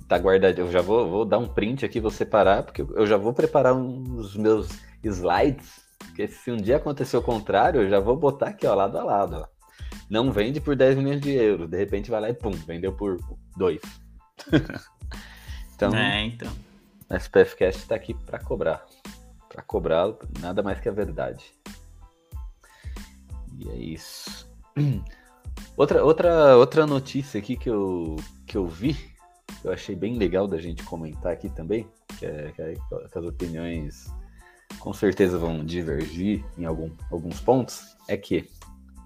Tá guardado. Eu já vou, vou dar um print aqui, vou separar, porque eu já vou preparar uns meus slides. Porque se um dia acontecer o contrário, eu já vou botar aqui, ó, lado a lado. Ó. Não vende por 10 milhões de euros. De repente vai lá e pum, vendeu por 2. então, é, então. A SPFcast está aqui para cobrar. Para cobrar nada mais que a verdade. E é isso. Outra, outra, outra notícia aqui que eu, que eu vi, que eu achei bem legal da gente comentar aqui também, que, é, que, é, que as opiniões com certeza vão divergir em algum, alguns pontos, é que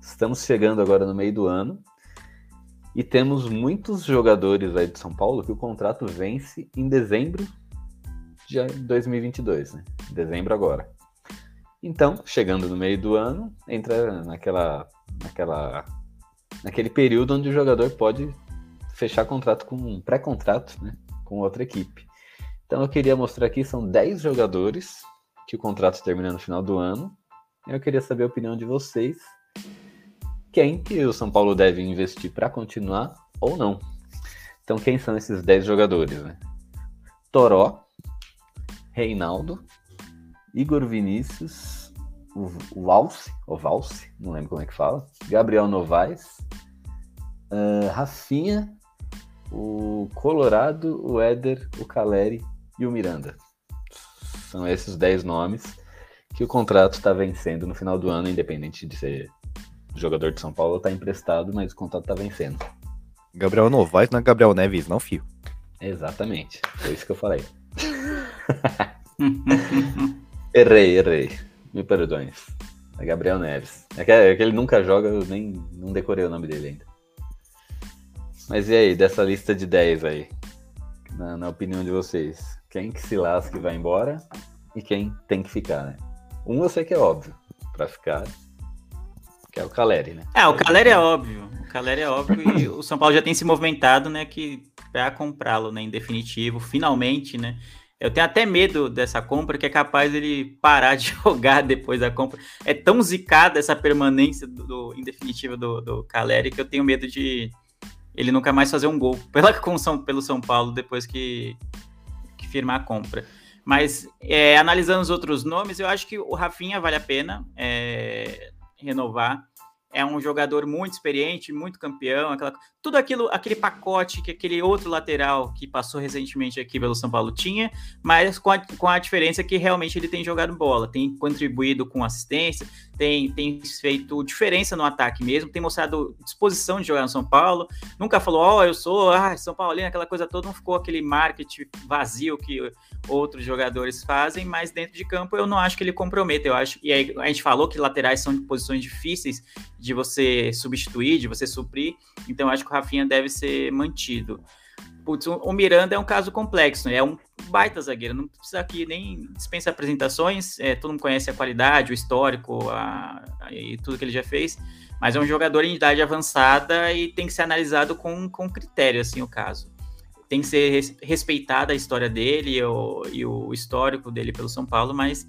estamos chegando agora no meio do ano e temos muitos jogadores aí de São Paulo que o contrato vence em dezembro de 2022, né? Dezembro agora. Então, chegando no meio do ano, entra naquela, naquela, naquele período onde o jogador pode fechar contrato com um pré-contrato, né? Com outra equipe. Então, eu queria mostrar aqui são 10 jogadores que o contrato termina no final do ano. Eu queria saber a opinião de vocês. Quem que o São Paulo deve investir para continuar ou não? Então, quem são esses 10 jogadores? Né? Toró, Reinaldo, Igor Vinícius, o, Valse, o Valse, não lembro como é que fala, Gabriel Novaes, uh, Rafinha, o Colorado, o Éder, o Caleri e o Miranda. São esses 10 nomes que o contrato está vencendo no final do ano, independente de ser jogador de São Paulo ou tá emprestado, mas o contrato está vencendo. Gabriel Novaes não é Gabriel Neves, não, fio. Exatamente. Foi isso que eu falei. errei, errei. Me perdoes. É Gabriel Neves. É que, é que, ele nunca joga, eu nem não decorei o nome dele ainda. Mas e aí, dessa lista de 10 aí? Na, na opinião de vocês, quem que se lasca e vai embora e quem tem que ficar, né? Um eu sei que é óbvio, para ficar, que é o Caleri, né? É, o Caleri é óbvio, o Caleri é óbvio e o São Paulo já tem se movimentado, né, que para comprá-lo, né, em definitivo, finalmente, né? Eu tenho até medo dessa compra, que é capaz ele parar de jogar depois da compra. É tão zicada essa permanência do, do em definitivo do, do Caleri que eu tenho medo de ele nunca mais fazer um gol pela, com São, pelo São Paulo depois que, que firmar a compra. Mas é, analisando os outros nomes, eu acho que o Rafinha vale a pena é, renovar é um jogador muito experiente, muito campeão, aquela, tudo aquilo, aquele pacote que aquele outro lateral que passou recentemente aqui pelo São Paulo tinha, mas com a, com a diferença que realmente ele tem jogado bola, tem contribuído com assistência, tem, tem feito diferença no ataque mesmo, tem mostrado disposição de jogar no São Paulo, nunca falou, ó, oh, eu sou ah, São Paulino, aquela coisa toda, não ficou aquele marketing vazio que outros jogadores fazem, mas dentro de campo eu não acho que ele comprometa, eu acho, e aí a gente falou que laterais são de posições difíceis de você substituir, de você suprir, então acho que o Rafinha deve ser mantido. Putz, o Miranda é um caso complexo, né? é um baita zagueiro, não precisa aqui nem dispensa apresentações, é, todo mundo conhece a qualidade, o histórico a, a, e tudo que ele já fez, mas é um jogador em idade avançada e tem que ser analisado com, com critério, assim, o caso. Tem que ser res, respeitada a história dele o, e o histórico dele pelo São Paulo, mas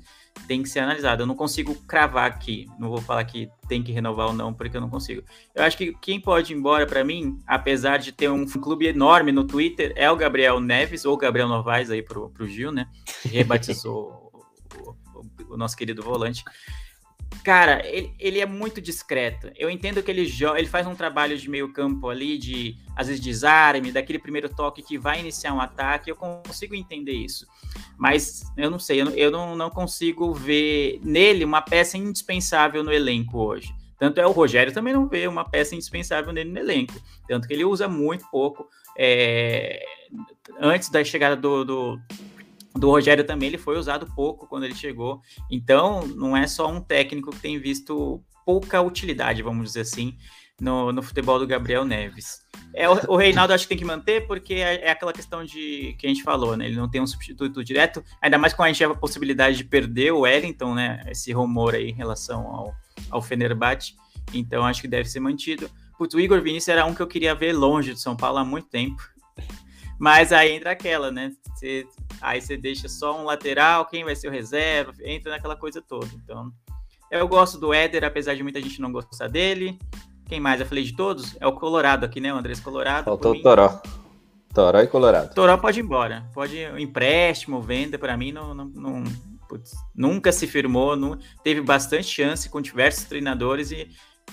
tem que ser analisado. Eu não consigo cravar aqui, não vou falar que tem que renovar ou não, porque eu não consigo. Eu acho que quem pode ir embora para mim, apesar de ter um clube enorme no Twitter, é o Gabriel Neves, ou Gabriel Novaes aí pro, pro Gil, né? Que rebatizou o, o, o nosso querido volante. Cara, ele, ele, é muito discreto. Eu entendo que ele ele faz um trabalho de meio campo ali, de às vezes desarme, daquele primeiro toque que vai iniciar um ataque. Eu consigo entender isso. Mas eu não sei, eu, eu não, não consigo ver nele uma peça indispensável no elenco hoje. Tanto é o Rogério também não vê uma peça indispensável nele no elenco. Tanto que ele usa muito pouco. É, antes da chegada do, do do Rogério também, ele foi usado pouco quando ele chegou. Então, não é só um técnico que tem visto pouca utilidade, vamos dizer assim, no, no futebol do Gabriel Neves. É, o, o Reinaldo acho que tem que manter, porque é, é, aquela questão de que a gente falou, né? Ele não tem um substituto direto, ainda mais com a gente a possibilidade de perder o Wellington, né? Esse rumor aí em relação ao, ao Fenerbahçe. Então acho que deve ser mantido. Putz, o Igor Vinícius era um que eu queria ver longe do São Paulo há muito tempo. Mas aí entra aquela, né? Você, aí você deixa só um lateral, quem vai ser o reserva, entra naquela coisa toda. Então, eu gosto do Éder, apesar de muita gente não gostar dele. Quem mais? Eu falei de todos? É o Colorado aqui, né? O Andrés Colorado. Faltou o Toró. Toró e Colorado. Toró pode ir embora. Pode empréstimo, venda, para mim não, não, não putz, nunca se firmou, não, teve bastante chance com diversos treinadores e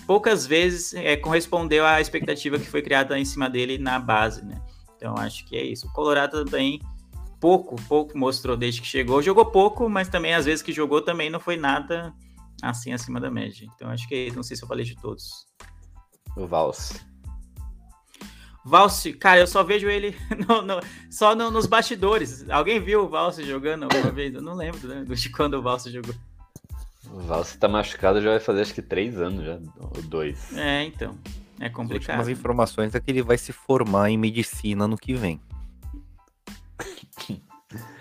poucas vezes é, correspondeu à expectativa que foi criada em cima dele na base, né? Então acho que é isso. O Colorado também pouco, pouco mostrou desde que chegou. Jogou pouco, mas também às vezes que jogou também não foi nada assim acima da média. Então acho que. Não sei se eu falei de todos. O Valse. Valse, cara, eu só vejo ele no, no, só no, nos bastidores. Alguém viu o Valse jogando alguma vez? Eu não lembro né, de quando o Valse jogou. O Valse tá machucado já vai fazer acho que três anos já, ou dois. É, então. É complicado. As informações é que ele vai se formar em medicina no que vem.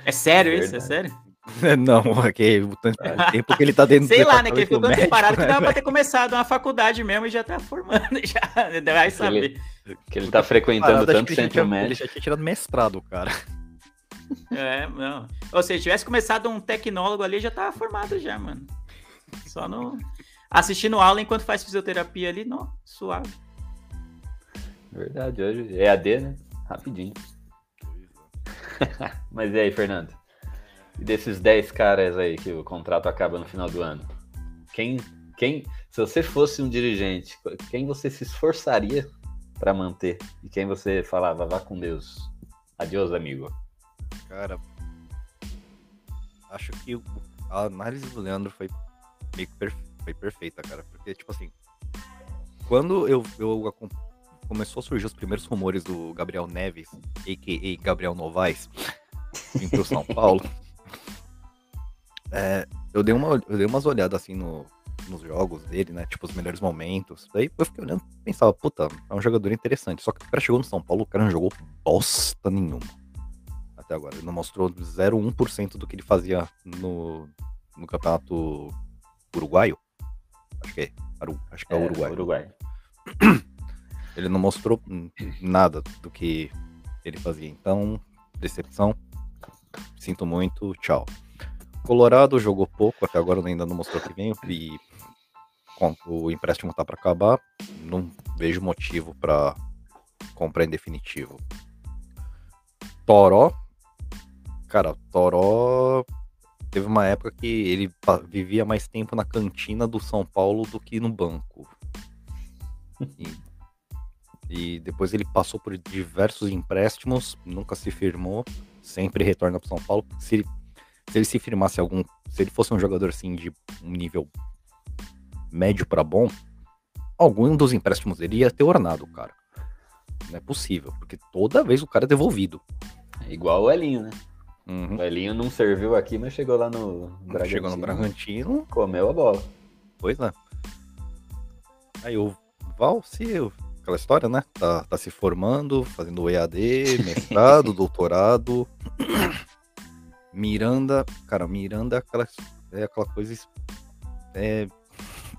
É sério é isso? É sério? Não, que o tempo que ele tá dentro Sei lá, né? Que ele ficou tão preparado que dava pra ter começado uma faculdade mesmo e já tá formando, já. Vai saber. Que ele, que ele tá frequentando tanto centro médico. Ele já tinha tirado mestrado, cara. É, não. Ou seja, tivesse começado um tecnólogo ali, já tava formado já, mano. Só no. Assistindo aula enquanto faz fisioterapia ali, não, suave. Verdade, hoje é AD, né? Rapidinho. Mas e aí, Fernando? E desses 10 caras aí que o contrato acaba no final do ano, quem, quem, se você fosse um dirigente, quem você se esforçaria para manter? E quem você falava, vá com Deus, adiós, amigo? Cara, acho que a análise do Leandro foi meio que perfe foi perfeita, cara, porque, tipo assim, quando eu, eu começou a surgir os primeiros rumores do Gabriel Neves, a.k.a. Gabriel Novaes, vir pro São Paulo, é, eu, dei uma, eu dei umas olhadas assim no, nos jogos dele, né? Tipo, os melhores momentos. Daí eu fiquei olhando e pensava, puta, é um jogador interessante. Só que o cara chegou no São Paulo, o cara não jogou bosta nenhuma. Até agora. Ele não mostrou 0,1% do que ele fazia no, no campeonato uruguaio. Acho que é. Acho que é, é Uruguai. Uruguai. Ele não mostrou nada do que ele fazia. Então, decepção. Sinto muito. Tchau. Colorado jogou pouco, até agora ainda não mostrou que vem. E o empréstimo tá para acabar. Não vejo motivo para comprar em definitivo. Toró. Cara, Toró teve uma época que ele vivia mais tempo na cantina do São Paulo do que no banco. e depois ele passou por diversos empréstimos, nunca se firmou, sempre retorna para São Paulo. Se ele se ele se firmasse algum. Se ele fosse um jogador assim de um nível médio para bom, algum dos empréstimos dele ia ter ornado, cara. Não é possível, porque toda vez o cara é devolvido. É igual o Elinho, né? Uhum. O Elinho não serviu aqui, mas chegou lá no Bragantino. Chegou no Bragantino. Comeu a bola. Pois é. Aí o Valsi, aquela história, né? Tá, tá se formando, fazendo EAD, mestrado, doutorado. Miranda, cara, Miranda é aquela, é aquela coisa. É,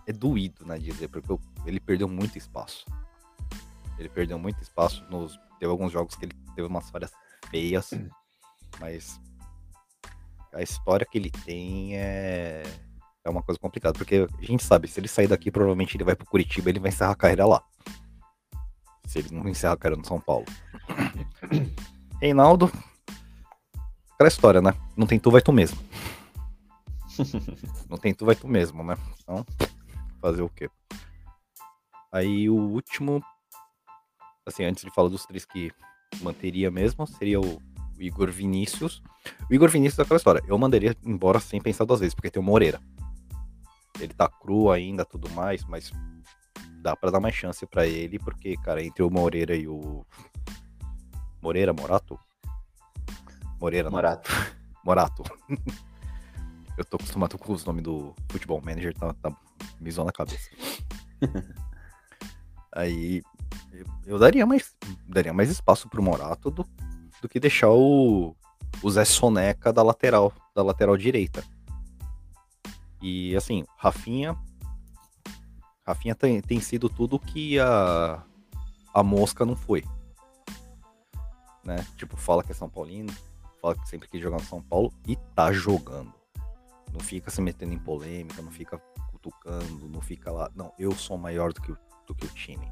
é doído, né, dizer, porque ele perdeu muito espaço. Ele perdeu muito espaço nos. Teve alguns jogos que ele teve umas falhas feias, mas a história que ele tem é, é uma coisa complicada, porque a gente sabe, se ele sair daqui, provavelmente ele vai pro Curitiba ele vai encerrar a carreira lá. Se ele não encerrar a carreira no São Paulo. Reinaldo, aquela história, né? Não tem tu, vai tu mesmo. não tem tu, vai tu mesmo, né? Então, fazer o quê? Aí o último, assim, antes de falar dos três que manteria mesmo, seria o Igor Vinícius. O Igor Vinícius é aquela história. Eu mandaria embora sem pensar duas vezes, porque tem o Moreira. Ele tá cru ainda, tudo mais, mas dá para dar mais chance para ele, porque, cara, entre o Moreira e o. Moreira, Morato? Moreira, Morato. Morato. Eu tô acostumado com os nomes do futebol manager, tá, tá me zoando na cabeça. Aí eu, eu daria mais daria mais espaço pro Morato do, do que deixar o, o Zé Soneca da lateral, da lateral direita. E assim, Rafinha Rafinha tem, tem sido tudo que a a Mosca não foi. Né? Tipo, fala que é São Paulino, fala que sempre quis jogar no São Paulo e tá jogando. Não fica se metendo em polêmica, não fica cutucando, não fica lá. Não, eu sou maior do que o, do que o time.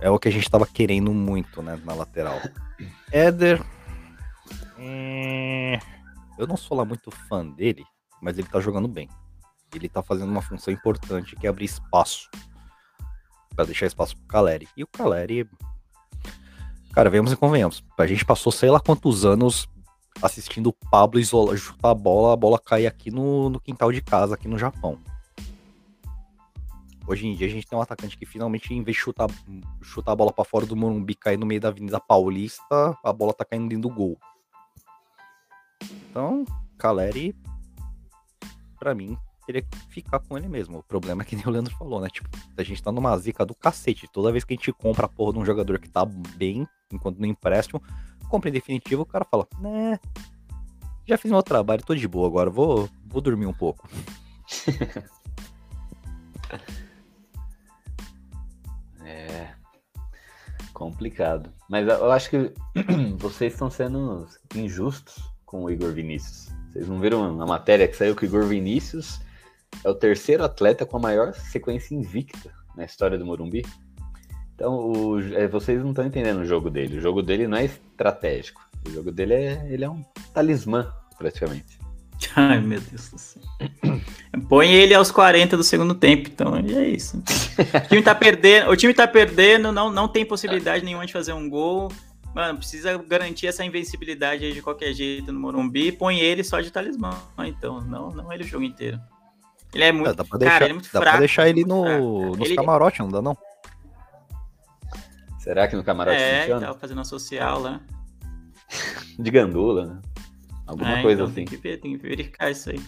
É o que a gente tava querendo muito, né, na lateral. Éder. É... Eu não sou lá muito fã dele, mas ele tá jogando bem. Ele tá fazendo uma função importante que é abrir espaço para deixar espaço pro Caleri. E o Caleri, cara, vemos e convenhamos. A gente passou sei lá quantos anos assistindo o Pablo isolar, chutar a bola, a bola cair aqui no, no quintal de casa, aqui no Japão. Hoje em dia a gente tem um atacante que finalmente, em vez de chutar, chutar a bola para fora do Morumbi, cair no meio da Avenida Paulista, a bola tá caindo dentro do gol. Então, Caleri, para mim, teria que ficar com ele mesmo. O problema é que nem o Leandro falou, né? Tipo, a gente tá numa zica do cacete. Toda vez que a gente compra a porra de um jogador que tá bem, enquanto no empréstimo, compra em definitivo, o cara fala, né? Já fiz meu trabalho, tô de boa agora, vou, vou dormir um pouco. é complicado. Mas eu acho que vocês estão sendo injustos com o Igor Vinícius. Vocês não viram na matéria que saiu que o Igor Vinícius é o terceiro atleta com a maior sequência invicta na história do Morumbi. Então, o, é, vocês não estão entendendo o jogo dele. O jogo dele não é estratégico. O jogo dele é, ele é um talismã, praticamente. Ai, meu Deus do céu. Põe ele aos 40 do segundo tempo, então e é isso. O time tá perdendo, o time tá perdendo, não, não tem possibilidade nenhuma de fazer um gol. Mano, precisa garantir essa invencibilidade aí de qualquer jeito no Morumbi. Põe ele só de talismã, então, não, não ele o jogo inteiro. Ele é muito. É, dá pra deixar, cara, ele é muito dá fraco. Pra deixar ele no, nos ele... camarotes, não dá não? Será que no camarote é, funciona? É, tava fazendo a social lá. De gandula, né? Alguma é, coisa então, assim. Tem que, ver, tem que verificar isso aí.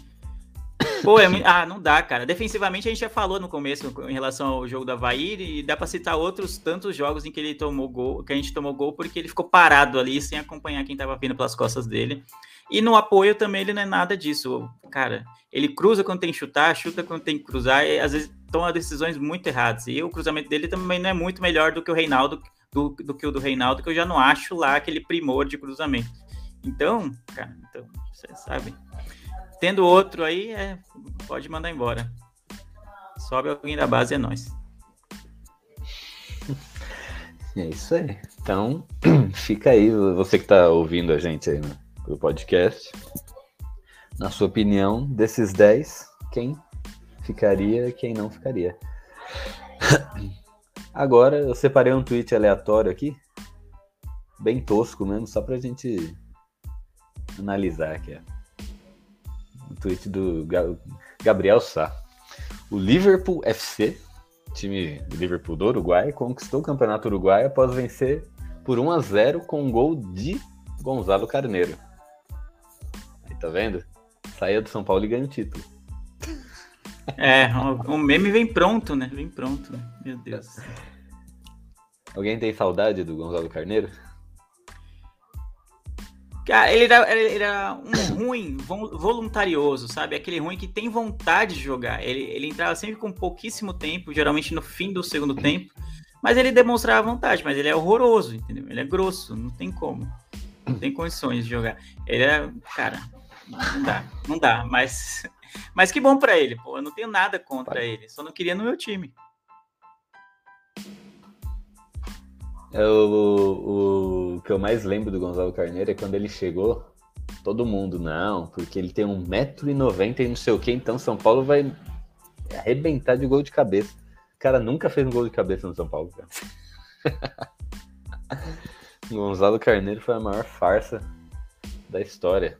Pô, é muito... Ah, não dá, cara. Defensivamente a gente já falou no começo em relação ao jogo do Havaí e dá pra citar outros tantos jogos em que ele tomou gol, que a gente tomou gol porque ele ficou parado ali sem acompanhar quem tava vindo pelas costas dele. E no apoio também ele não é nada disso. Cara, ele cruza quando tem que chutar, chuta quando tem que cruzar, e às vezes toma decisões muito erradas. E o cruzamento dele também não é muito melhor do que o Reinaldo, do, do que o do Reinaldo, que eu já não acho lá aquele primor de cruzamento. Então, cara, então, você sabe. Tendo outro aí, é, pode mandar embora. Sobe alguém da base, é nós. É isso aí. Então, fica aí, você que tá ouvindo a gente aí no, no podcast. Na sua opinião, desses 10, quem ficaria e quem não ficaria? Agora, eu separei um tweet aleatório aqui, bem tosco mesmo, só pra gente analisar aqui. Um tweet do Gabriel Sá. O Liverpool FC, time do Liverpool do Uruguai, conquistou o Campeonato Uruguai após vencer por 1 a 0 com um gol de Gonzalo Carneiro. Aí tá vendo? Saia do São Paulo e ganha o título. É, o meme vem pronto, né? Vem pronto, né? Meu Deus. Alguém tem saudade do Gonzalo Carneiro? Cara, ele era, ele era um ruim voluntarioso, sabe? Aquele ruim que tem vontade de jogar. Ele, ele entrava sempre com pouquíssimo tempo, geralmente no fim do segundo tempo, mas ele demonstrava vontade. Mas ele é horroroso, entendeu? Ele é grosso, não tem como. Não tem condições de jogar. Ele é. Cara, não dá, não dá. Mas mas que bom para ele, pô. Eu não tenho nada contra Vai. ele. Só não queria no meu time. É, o, o, que eu mais lembro do Gonzalo Carneiro é quando ele chegou, todo mundo, não, porque ele tem 1,90m e não sei o que, então São Paulo vai arrebentar de gol de cabeça. O cara nunca fez um gol de cabeça no São Paulo, cara. Gonzalo Carneiro foi a maior farsa da história.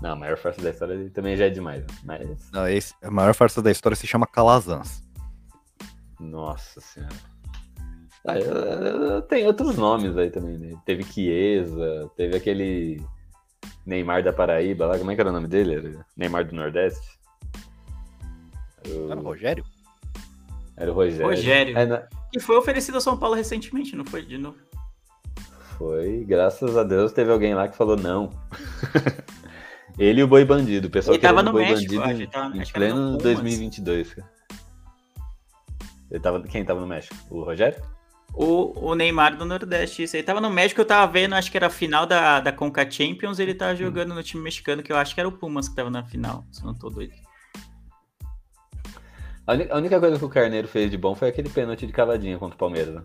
Não, a maior farsa da história também já é demais. Mas... Não, esse, a maior farsa da história se chama Calazans. Nossa senhora. Ah, tem outros nomes aí também, né? Teve Chiesa, teve aquele Neymar da Paraíba, lá, como é que era o nome dele? Era Neymar do Nordeste? Era o Rogério? Era o Rogério. Rogério. É, na- Que foi oferecido ao São Paulo recentemente, não foi de novo? Foi, graças a Deus, teve alguém lá que falou não. Ele e o Boi Bandido, o pessoal Ele tava no Boi México, Bandido acho, em, ele tava- em pleno Pumas. 2022. cara. Ele tava, quem tava no México? O Rogério? O, o Neymar do Nordeste, isso aí. Tava no México, eu tava vendo, acho que era a final da, da Conca Champions, ele tava jogando no time mexicano, que eu acho que era o Pumas que tava na final, se não tô doido. A única coisa que o Carneiro fez de bom foi aquele pênalti de cavadinha contra o Palmeiras. Né?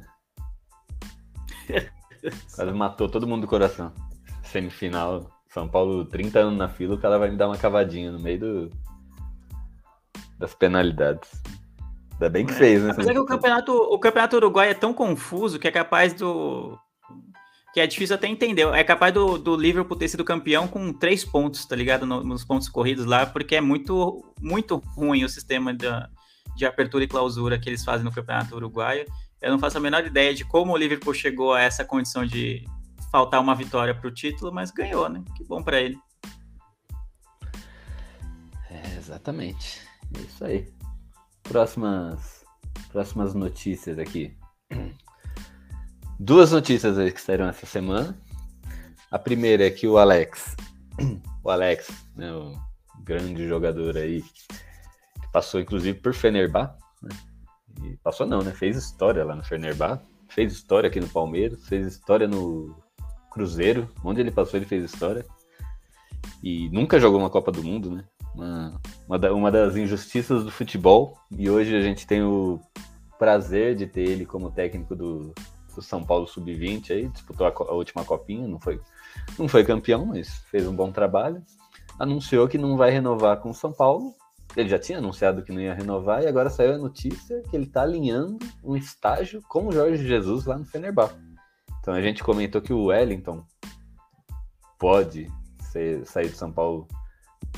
Quase matou todo mundo do coração. Semifinal, São Paulo, 30 anos na fila, o cara vai me dar uma cavadinha no meio do, das penalidades. Ainda bem que fez, né? Apesar que o campeonato, o campeonato uruguai é tão confuso que é capaz do. Que é difícil até entender. É capaz do, do Liverpool ter sido campeão com três pontos, tá ligado? No- nos pontos corridos lá, porque é muito, muito ruim o sistema da, de apertura e clausura que eles fazem no campeonato uruguaio. Eu não faço a menor ideia de como o Liverpool chegou a essa condição de faltar uma vitória pro título, mas ganhou, né? Que bom pra ele. É, exatamente. É isso aí. Próximas, próximas notícias aqui. Duas notícias que saíram essa semana. A primeira é que o Alex, o Alex, né, o grande jogador aí, que passou inclusive por Fenerbah, né? E passou não, né? Fez história lá no Fenerbah, fez história aqui no Palmeiras, fez história no Cruzeiro, onde ele passou ele fez história. E nunca jogou uma Copa do Mundo, né? Uma, uma, da- uma das injustiças do futebol. E hoje a gente tem o prazer de ter ele como técnico do, do São Paulo Sub-20 aí, disputou a, a última copinha, não foi, não foi campeão, mas fez um bom trabalho. Anunciou que não vai renovar com o São Paulo. Ele já tinha anunciado que não ia renovar e agora saiu a notícia que ele está alinhando um estágio com o Jorge Jesus lá no Fenerbahçe. Então a gente comentou que o Wellington pode ser, sair de São Paulo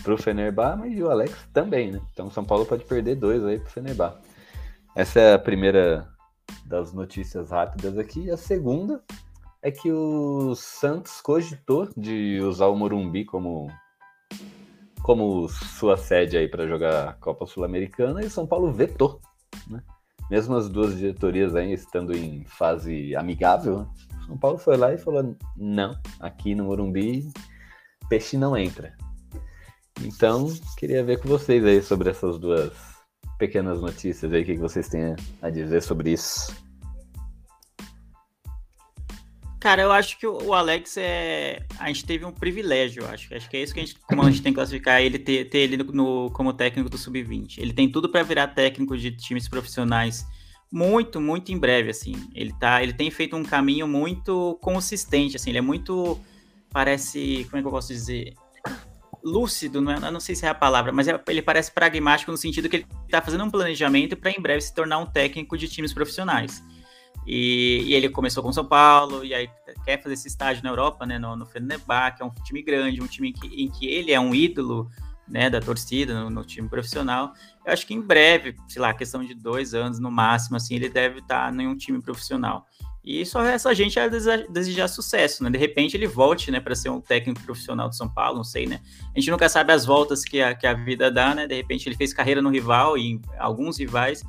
pro Fenerbahçe, mas o Alex também, né? Então o São Paulo pode perder dois aí pro Fenerbahçe. Essa é a primeira das notícias rápidas aqui. A segunda é que o Santos cogitou de usar o Morumbi como como sua sede aí para jogar a Copa Sul-Americana e São Paulo vetou, né? Mesmo as duas diretorias aí estando em fase amigável, né? São Paulo foi lá e falou: não, aqui no Morumbi peixe não entra. Então, queria ver com vocês aí sobre essas duas pequenas notícias aí, o que vocês têm a dizer sobre isso. Cara, eu acho que o o Alex é. A gente teve um privilégio, eu acho. Acho que é isso que a gente, como a gente tem que classificar ele, ter, ter ele no, no- como técnico do Sub-20. Ele tem tudo para virar técnico de times profissionais muito, muito em breve, assim. Ele, tá, ele tem feito um caminho muito consistente, assim. Ele é muito. Parece. Como é que eu posso dizer? Lúcido, não, é, não sei se é a palavra, mas é- ele parece pragmático no sentido que ele tá fazendo um planejamento para em breve se tornar um técnico de times profissionais. E, e ele começou com São Paulo, e aí quer fazer esse estágio na Europa, né, no, no Fenerbahçe, que é um time grande, um time que, em que ele é um ídolo, né, da torcida, no, no time profissional. Eu acho que em breve, sei lá, questão de dois anos no máximo, assim, ele deve estar em um time profissional. E só essa gente a desejar, desejar sucesso, né? De repente ele volte, né, para ser um técnico profissional de São Paulo, não sei, né? A gente nunca sabe as voltas que a, que a vida dá, né? De repente ele fez carreira no rival e em alguns rivais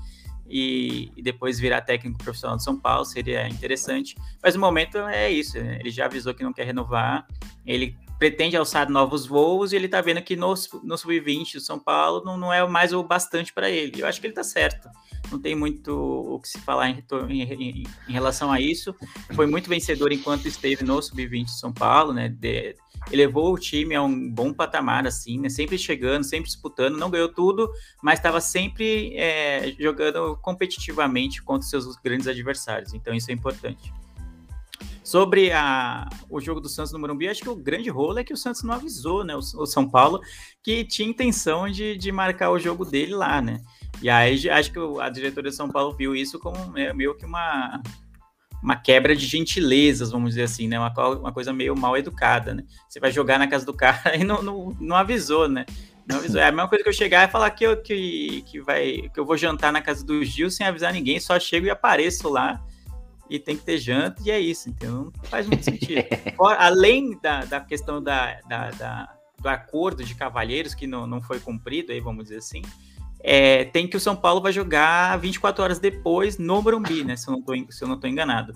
e, e depois virar técnico profissional de São Paulo seria interessante. Mas no momento é isso, né? ele já avisou que não quer renovar, ele pretende alçar novos voos e ele tá vendo que no, no sub-20 do São Paulo não, não é mais o bastante para ele. Eu acho que ele tá certo. Não tem muito o que se falar em- em- em relação a isso. Foi muito vencedor enquanto esteve no sub-20 de São Paulo, né? De- elevou o time a um bom patamar, assim, né? Sempre chegando, sempre disputando, não ganhou tudo, mas estava sempre é, jogando competitivamente contra seus grandes adversários. Então isso é importante. Sobre a, o jogo do Santos no Morumbi, acho que o grande rolo é que o Santos não avisou, né? O, o São Paulo que tinha intenção de, de marcar o jogo dele lá, né? E aí acho que a diretoria de São Paulo viu isso como é, meio que uma, uma quebra de gentilezas, vamos dizer assim, né? Uma, uma coisa meio mal educada, né? Você vai jogar na casa do cara e não, não, não avisou, né? Não avisou. É a mesma coisa que eu chegar e falar que eu, que, que, vai, que eu vou jantar na casa do Gil sem avisar ninguém, só chego e apareço lá. E tem que ter janta, e é isso, então não faz muito sentido. Além da, da questão da, da, da, do acordo de cavalheiros que não, não foi cumprido, aí vamos dizer assim, é, tem que o São Paulo vai jogar 24 horas depois no Morumbi, né? Se eu não tô enganado.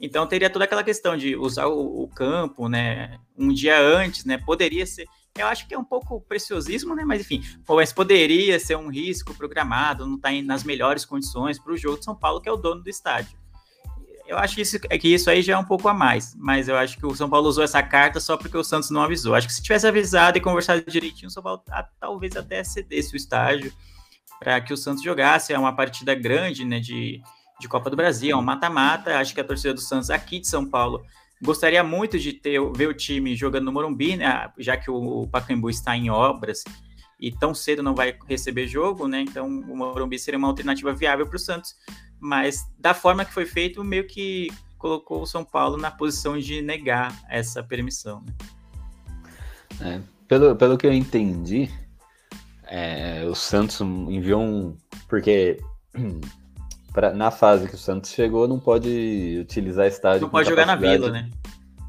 Então teria toda aquela questão de usar o, o, campo, né? Um dia antes, né? Poderia ser. Eu acho que é um pouco preciosismo, né? Mas enfim, mas poderia ser um risco programado, não está nas melhores condições para o jogo de São Paulo, que é o dono do estádio. Eu acho que isso, é que isso aí já é um pouco a mais, mas eu acho que o São Paulo usou essa carta só porque o Santos não avisou. Acho que se tivesse avisado e conversado direitinho, o São Paulo a, talvez até cedesse o estádio para que o Santos jogasse. É uma partida grande, né, de, de Copa do Brasil, é um mata-mata. Acho que a torcida do Santos aqui de São Paulo gostaria muito de ter ver o time jogando no Morumbi, né, já que o Pacaembu está em obras e tão cedo não vai receber jogo, né? Então o Morumbi seria uma alternativa viável para o Santos. Mas da forma que foi feito, meio que colocou o São Paulo na posição de negar essa permissão. Né? É, pelo, pelo que eu entendi, é, o Santos enviou um. Porque pra, na fase que o Santos chegou, não pode utilizar estádio. Não pode jogar na vila, né?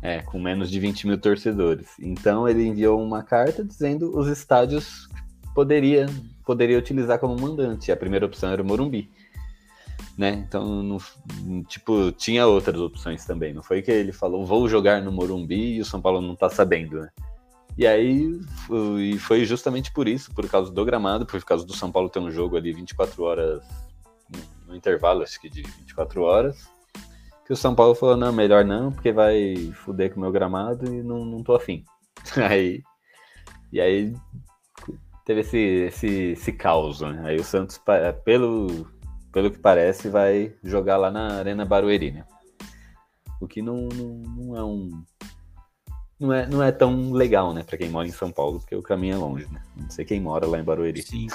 É, com menos de 20 mil torcedores. Então ele enviou uma carta dizendo os estádios poderia, poderia utilizar como mandante. A primeira opção era o Morumbi. Né? Então, não, tipo, tinha outras opções também. Não foi que ele falou, vou jogar no Morumbi e o São Paulo não tá sabendo, né? E aí e foi justamente por isso, por causa do gramado, por causa do São Paulo ter um jogo ali 24 horas, no intervalo, acho que de 24 horas, que o São Paulo falou, não, melhor não, porque vai fuder com o meu gramado e não, não tô afim. Aí, e aí teve esse, esse, esse caos, né? Aí o Santos, pelo, pelo que parece, vai jogar lá na Arena Barueri, né? O que não, não, não é um não é, não é tão legal, né, para quem mora em São Paulo, porque o caminho é longe, né? Não sei quem mora lá em Barueri. Sim.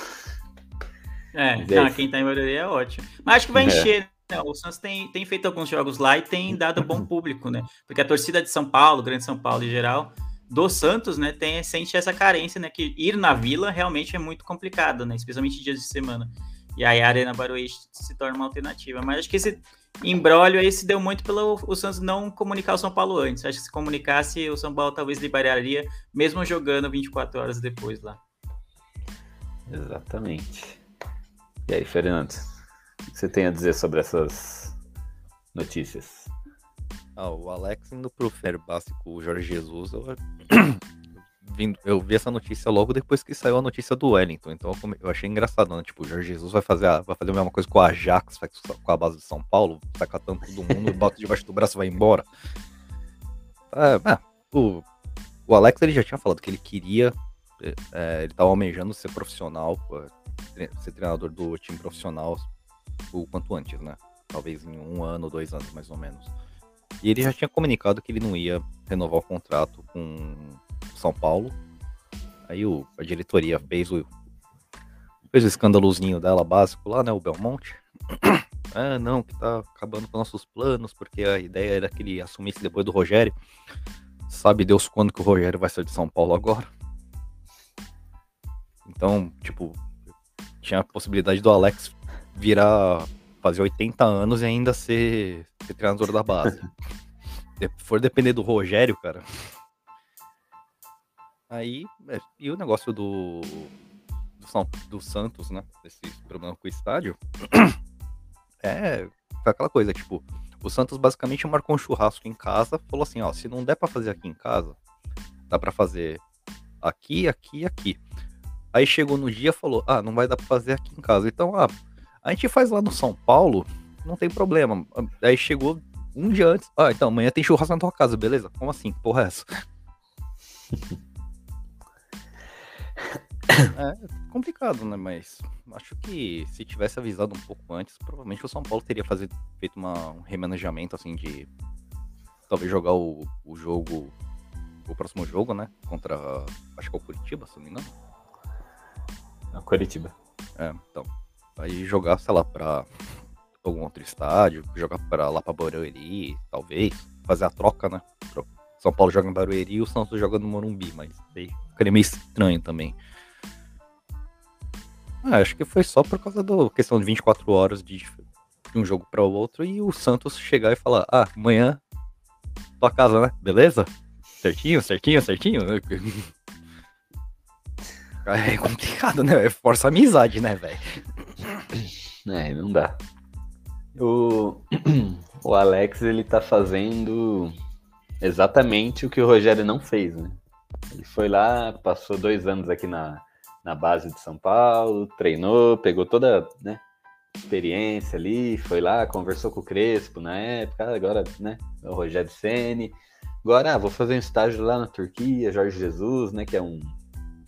É, é não, quem tá em Barueri é ótimo. Mas acho que vai é. encher, né? O Santos tem, tem feito alguns jogos lá e tem dado bom público, né? Porque a torcida de São Paulo, Grande São Paulo em geral, do Santos, né, tem, sente essa carência, né? Que ir na vila realmente é muito complicado, né? Especialmente dias de semana. E aí a Arena Barueri se torna uma alternativa. Mas acho que esse embrólio aí se deu muito pelo o Santos não comunicar o São Paulo antes. Acho que se comunicasse, o São Paulo talvez liberaria, mesmo jogando 24 horas depois lá. Exatamente. E aí, Fernando, o que você tem a dizer sobre essas notícias? Ah, o Alex indo pro Fer Básico, o Jorge Jesus, eu vindo, eu vi essa notícia logo depois que saiu a notícia do Wellington. Então eu achei engraçado, né? Tipo, o Jorge Jesus vai fazer, a, vai fazer a mesma coisa com a Ajax, com a base de São Paulo, vai catando todo mundo, bota debaixo do braço e vai embora. É, é, o, o Alex ele já tinha falado que ele queria, é, ele tava almejando ser profissional, ser treinador do time profissional o quanto antes, né? Talvez em um ano, dois anos mais ou menos. E ele já tinha comunicado que ele não ia renovar o contrato com são Paulo. Aí o, a diretoria fez o, fez o escândalozinho dela básico lá, né? O Belmonte. ah, não, que tá acabando com nossos planos, porque a ideia era que ele assumisse depois do Rogério. Sabe Deus quando que o Rogério vai ser de São Paulo agora? Então, tipo, tinha a possibilidade do Alex virar, fazer 80 anos e ainda ser, ser treinador da base. Se for depender do Rogério, cara, Aí, é, e o negócio do, do, São, do Santos, né? Esse problema com o estádio, é aquela coisa, tipo, o Santos basicamente marcou um churrasco em casa, falou assim, ó, se não der para fazer aqui em casa, dá para fazer aqui, aqui, aqui. Aí chegou no dia falou, ah, não vai dar para fazer aqui em casa. Então, ah, a gente faz lá no São Paulo, não tem problema. Aí chegou um dia antes, ah, então amanhã tem churrasco na tua casa, beleza? Como assim? Porra é essa? É complicado, né? Mas acho que se tivesse avisado um pouco antes, provavelmente o São Paulo teria fazer, feito uma, um remanejamento, assim, de talvez jogar o, o jogo, o próximo jogo, né? Contra, acho que é o Curitiba, se não me engano. É o Curitiba. É, então. Aí jogar, sei lá, pra algum outro estádio, jogar para lá pra Barueri, talvez, fazer a troca, né? São Paulo joga em Barueri e o Santos joga no Morumbi, mas daí ficaria meio estranho também. Ah, acho que foi só por causa da questão de 24 horas de, de um jogo para o outro e o Santos chegar e falar: ah, amanhã tua casa, né? Beleza? Certinho, certinho, certinho. É complicado, né? É força amizade, né, velho? É, não dá. O, o Alex, ele tá fazendo exatamente o que o Rogério não fez, né? Ele foi lá, passou dois anos aqui na, na base de São Paulo, treinou, pegou toda né, experiência ali, foi lá, conversou com o Crespo na época, agora, né, o Rogério Ceni. Agora, ah, vou fazer um estágio lá na Turquia, Jorge Jesus, né, que é um,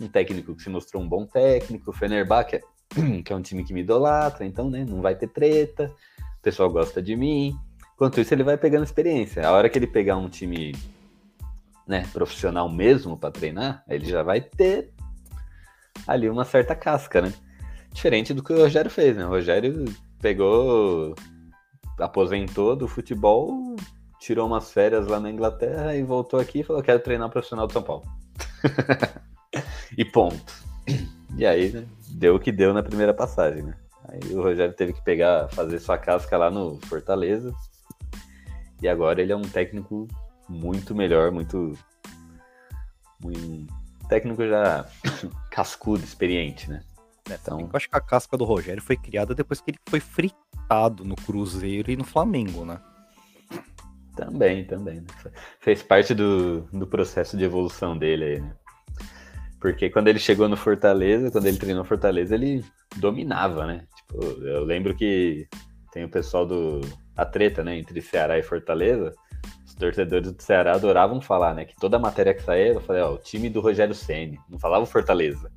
um técnico que se mostrou um bom técnico, o Fenerbahçe, que é um time que me idolatra, então, né, não vai ter treta, o pessoal gosta de mim. Enquanto isso, ele vai pegando experiência. A hora que ele pegar um time né, profissional mesmo para treinar, ele já vai ter ali uma certa casca, né? Diferente do que o Rogério fez, né? O Rogério pegou, aposentou do futebol, tirou umas férias lá na Inglaterra e voltou aqui e falou: quero treinar profissional de São Paulo. e ponto. E aí, né? Deu o que deu na primeira passagem, né? Aí o Rogério teve que pegar, fazer sua casca lá no Fortaleza. E agora ele é um técnico muito melhor, muito. muito técnico já cascudo, experiente, né? É, então... Eu acho que a casca do Rogério foi criada depois que ele foi fritado no Cruzeiro e no Flamengo, né? Também, também. Né? Fez parte do, do processo de evolução dele aí, né? Porque quando ele chegou no Fortaleza, quando ele treinou Fortaleza, ele dominava, né? Tipo, eu lembro que tem o pessoal do. A treta, né? Entre Ceará e Fortaleza. Os torcedores do Ceará adoravam falar, né? Que toda matéria que saía, eu falei, ó, o time do Rogério Ceni Não falava Fortaleza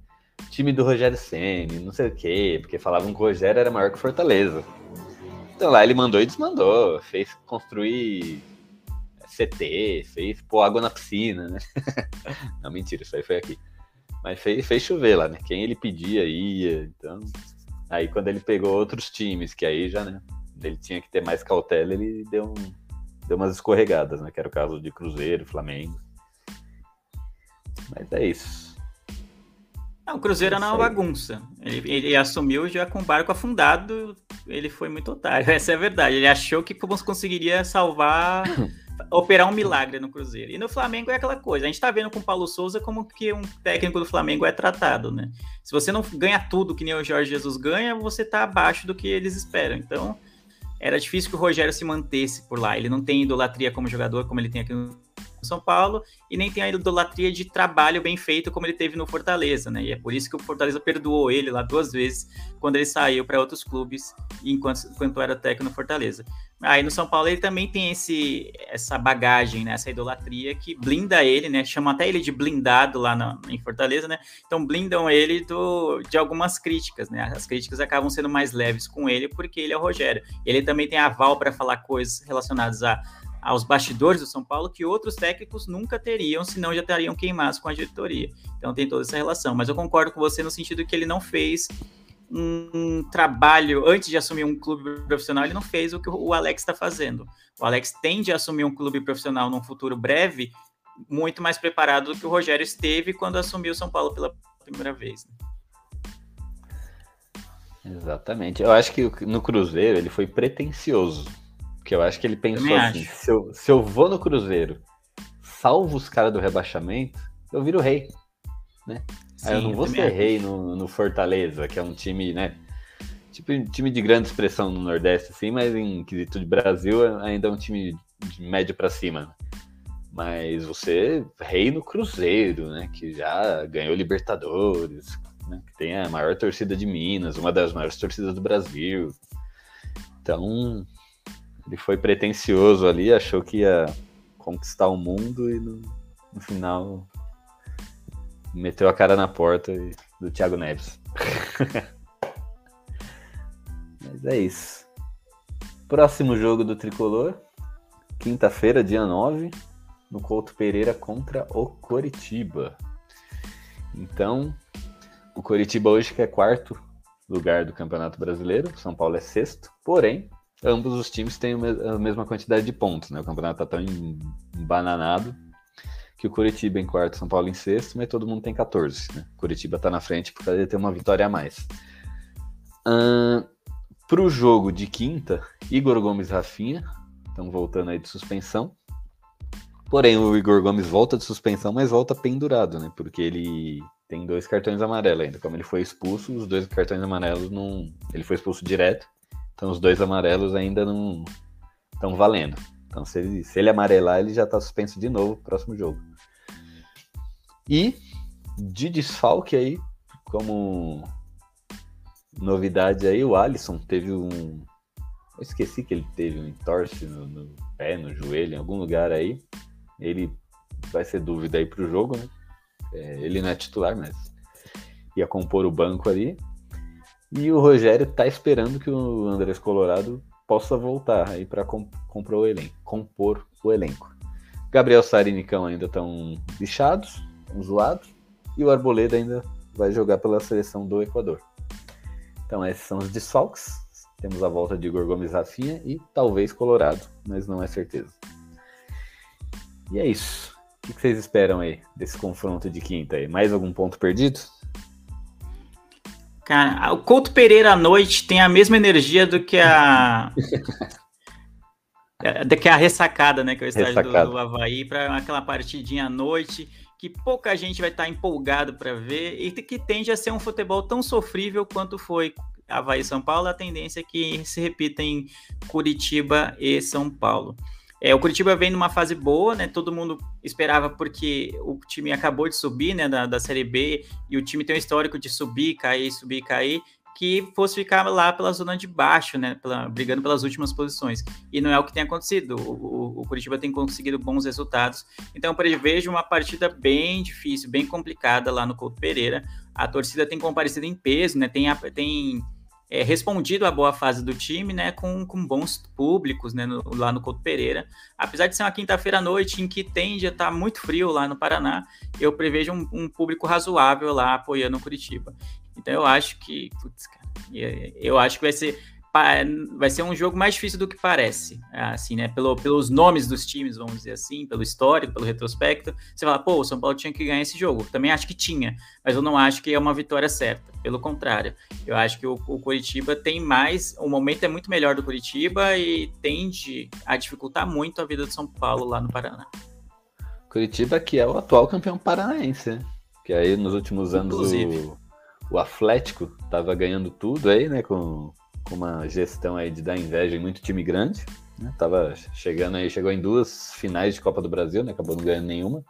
time do Rogério Senni, não sei o quê, porque falavam que o Rogério era maior que o Fortaleza. Então lá ele mandou e desmandou, fez construir CT, fez pôr água na piscina, né? não, mentira, isso aí foi aqui. Mas fez, fez chover lá, né? Quem ele pedia ia, então... Aí quando ele pegou outros times, que aí já, né? Ele tinha que ter mais cautela, ele deu, um, deu umas escorregadas, né? Que era o caso de Cruzeiro, Flamengo. Mas é isso. Não, o Cruzeiro era uma bagunça. Ele, ele, assumiu já com o barco afundado, ele foi muito otário, essa é a verdade. Ele achou que conseguiria salvar, operar um milagre no Cruzeiro. E no Flamengo é aquela coisa, a gente tá vendo com o Paulo Souza como que um técnico do Flamengo é tratado, né? Se você não ganha tudo que nem o Jorge Jesus ganha, você tá abaixo do que eles esperam. Então, era difícil que o Rogério se mantesse por lá. Ele não tem idolatria como jogador, como ele tem aqui no são Paulo e nem tem a idolatria de trabalho bem feito como ele teve no Fortaleza, né? E é por isso que o Fortaleza perdoou ele lá duas vezes quando ele saiu para outros clubes enquanto, enquanto era técnico no Fortaleza. Aí no São Paulo ele também tem esse, essa bagagem, né? essa idolatria que blinda ele, né? Chama até ele de blindado lá na, em Fortaleza, né? Então blindam ele do, de algumas críticas, né? As críticas acabam sendo mais leves com ele porque ele é o Rogério. Ele também tem aval para falar coisas relacionadas a aos bastidores do São Paulo que outros técnicos nunca teriam, senão já estariam queimados com a diretoria. Então tem toda essa relação. Mas eu concordo com você no sentido que ele não fez um trabalho antes de assumir um clube profissional, ele não fez o que o Alex está fazendo. O Alex tende a assumir um clube profissional num futuro breve, muito mais preparado do que o Rogério esteve quando assumiu o São Paulo pela primeira vez. Né? Exatamente. Eu acho que no Cruzeiro ele foi pretencioso porque eu acho que ele pensou assim: se eu, se eu vou no Cruzeiro, salvo os caras do rebaixamento, eu viro rei. Né? Sim, Aí eu não vou ser rei no, no Fortaleza, que é um time, né? Tipo, um time de grande expressão no Nordeste, assim, mas em quesito de Brasil ainda é um time de médio para cima. Mas você, rei no Cruzeiro, né? Que já ganhou Libertadores, né, que tem a maior torcida de Minas, uma das maiores torcidas do Brasil. Então, ele foi pretencioso ali, achou que ia conquistar o mundo e no, no final meteu a cara na porta do Thiago Neves. Mas é isso. Próximo jogo do Tricolor, quinta-feira, dia 9, no Couto Pereira contra o Coritiba. Então, o Coritiba hoje que é quarto lugar do Campeonato Brasileiro, São Paulo é sexto, porém ambos os times têm a mesma quantidade de pontos, né? O campeonato tá tão embananado que o Curitiba em quarto, São Paulo em sexto, mas todo mundo tem 14, né? Curitiba tá na frente por causa de ter uma vitória a mais. Pro jogo de quinta, Igor Gomes e Rafinha estão voltando aí de suspensão. Porém, o Igor Gomes volta de suspensão, mas volta pendurado, né? Porque ele tem dois cartões amarelos ainda. Como ele foi expulso, os dois cartões amarelos não. Ele foi expulso direto. Então os dois amarelos ainda não estão valendo. Então se ele, se ele amarelar, ele já está suspenso de novo no próximo jogo. E de desfalque aí, como novidade aí, o Alisson teve um. Eu esqueci que ele teve um entorse no, no pé, no joelho, em algum lugar aí. Ele vai ser dúvida aí pro jogo, né? É, ele não é titular, mas ia compor o banco ali. E o Rogério tá esperando que o Andrés Colorado possa voltar aí para comp compor o elenco, compor o elenco. Gabriel Sara e Nicão ainda estão bichados, zoados, e o Arboleda ainda vai jogar pela seleção do Equador. Então esses são os desfalques. Temos a volta de Igor Gomes Rafinha e talvez Colorado, mas não é certeza. E é isso. O que vocês esperam aí desse confronto de quinta aí? Mais algum ponto perdido? Cara, o Couto Pereira à noite tem a mesma energia do que a. do que a ressacada, né? Que é o estádio do, do Havaí, para aquela partidinha à noite, que pouca gente vai estar empolgado para ver, e que tende a ser um futebol tão sofrível quanto foi Havaí e São Paulo, a tendência é que se repita em Curitiba e São Paulo. É, o Curitiba vem numa fase boa, né? Todo mundo esperava porque o time acabou de subir, né, da, da Série B, e o time tem um histórico de subir, cair, subir, cair, que fosse ficar lá pela zona de baixo, né, pela, brigando pelas últimas posições. E não é o que tem acontecido. O, o, o Curitiba tem conseguido bons resultados. Então, eu prevejo uma partida bem difícil, bem complicada lá no Couto Pereira. A torcida tem comparecido em peso, né? Tem, tem é, respondido à boa fase do time, né, com, com bons públicos, né, no, lá no Couto Pereira. Apesar de ser uma quinta-feira à noite em que tende a estar tá muito frio lá no Paraná, eu prevejo um, um, público razoável lá apoiando o Curitiba. Então eu acho que, putz, cara, eu acho que vai ser vai ser um jogo mais difícil do que parece, assim, né? Pelo, pelos nomes dos times, vamos dizer assim, pelo histórico, pelo retrospecto. Você fala, pô, o São Paulo tinha que ganhar esse jogo. Também acho que tinha, mas eu não acho que é uma vitória certa. Pelo contrário, eu acho que o, o Curitiba tem mais. O momento é muito melhor do Curitiba e tende a dificultar muito a vida do São Paulo lá no Paraná. Curitiba, que é o atual campeão paranaense, né? Que aí nos últimos anos o, o Atlético tava ganhando tudo aí, né? Com com uma gestão aí de dar inveja em muito time grande. Né? Tava chegando aí, chegou em duas finais de Copa do Brasil, né? Acabou não ganhando nenhuma.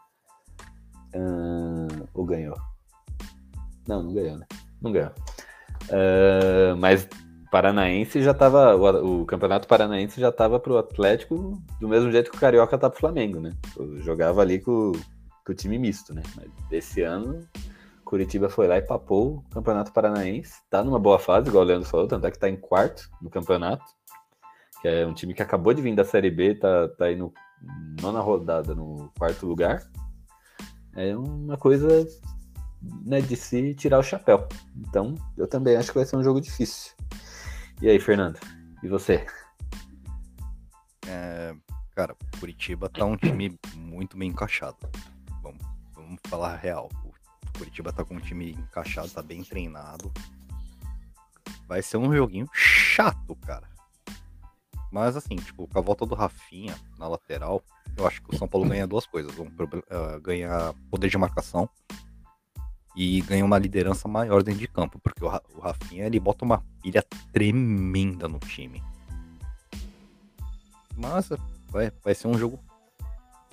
Uh, ou ganhou? Não, não ganhou, né? Não ganhou. Uh, mas Paranaense já tava. O, o, Campeonato Paranaense já tava pro Atlético do mesmo jeito que o Carioca tá pro Flamengo, né? Eu jogava ali com, com o time misto, né? Mas desse ano Curitiba foi lá e papou o Campeonato Paranaense. Tá numa boa fase, igual o Leandro falou, tanto é que tá em quarto no campeonato. Que é um time que acabou de vir da Série B, tá, tá aí no nona rodada, no quarto lugar. É uma coisa né, de se tirar o chapéu. Então, eu também acho que vai ser um jogo difícil. E aí, Fernando? E você? É, cara, Curitiba tá um time muito bem encaixado. Vamos, vamos falar real. Curitiba tá com um time encaixado, tá bem treinado. Vai ser um joguinho chato, cara. Mas assim, tipo, com a volta do Rafinha na lateral, eu acho que o São Paulo ganha duas coisas. Um, uh, ganha poder de marcação e ganha uma liderança maior dentro de campo, porque o, o Rafinha ele bota uma pilha tremenda no time. Mas vai, vai ser um jogo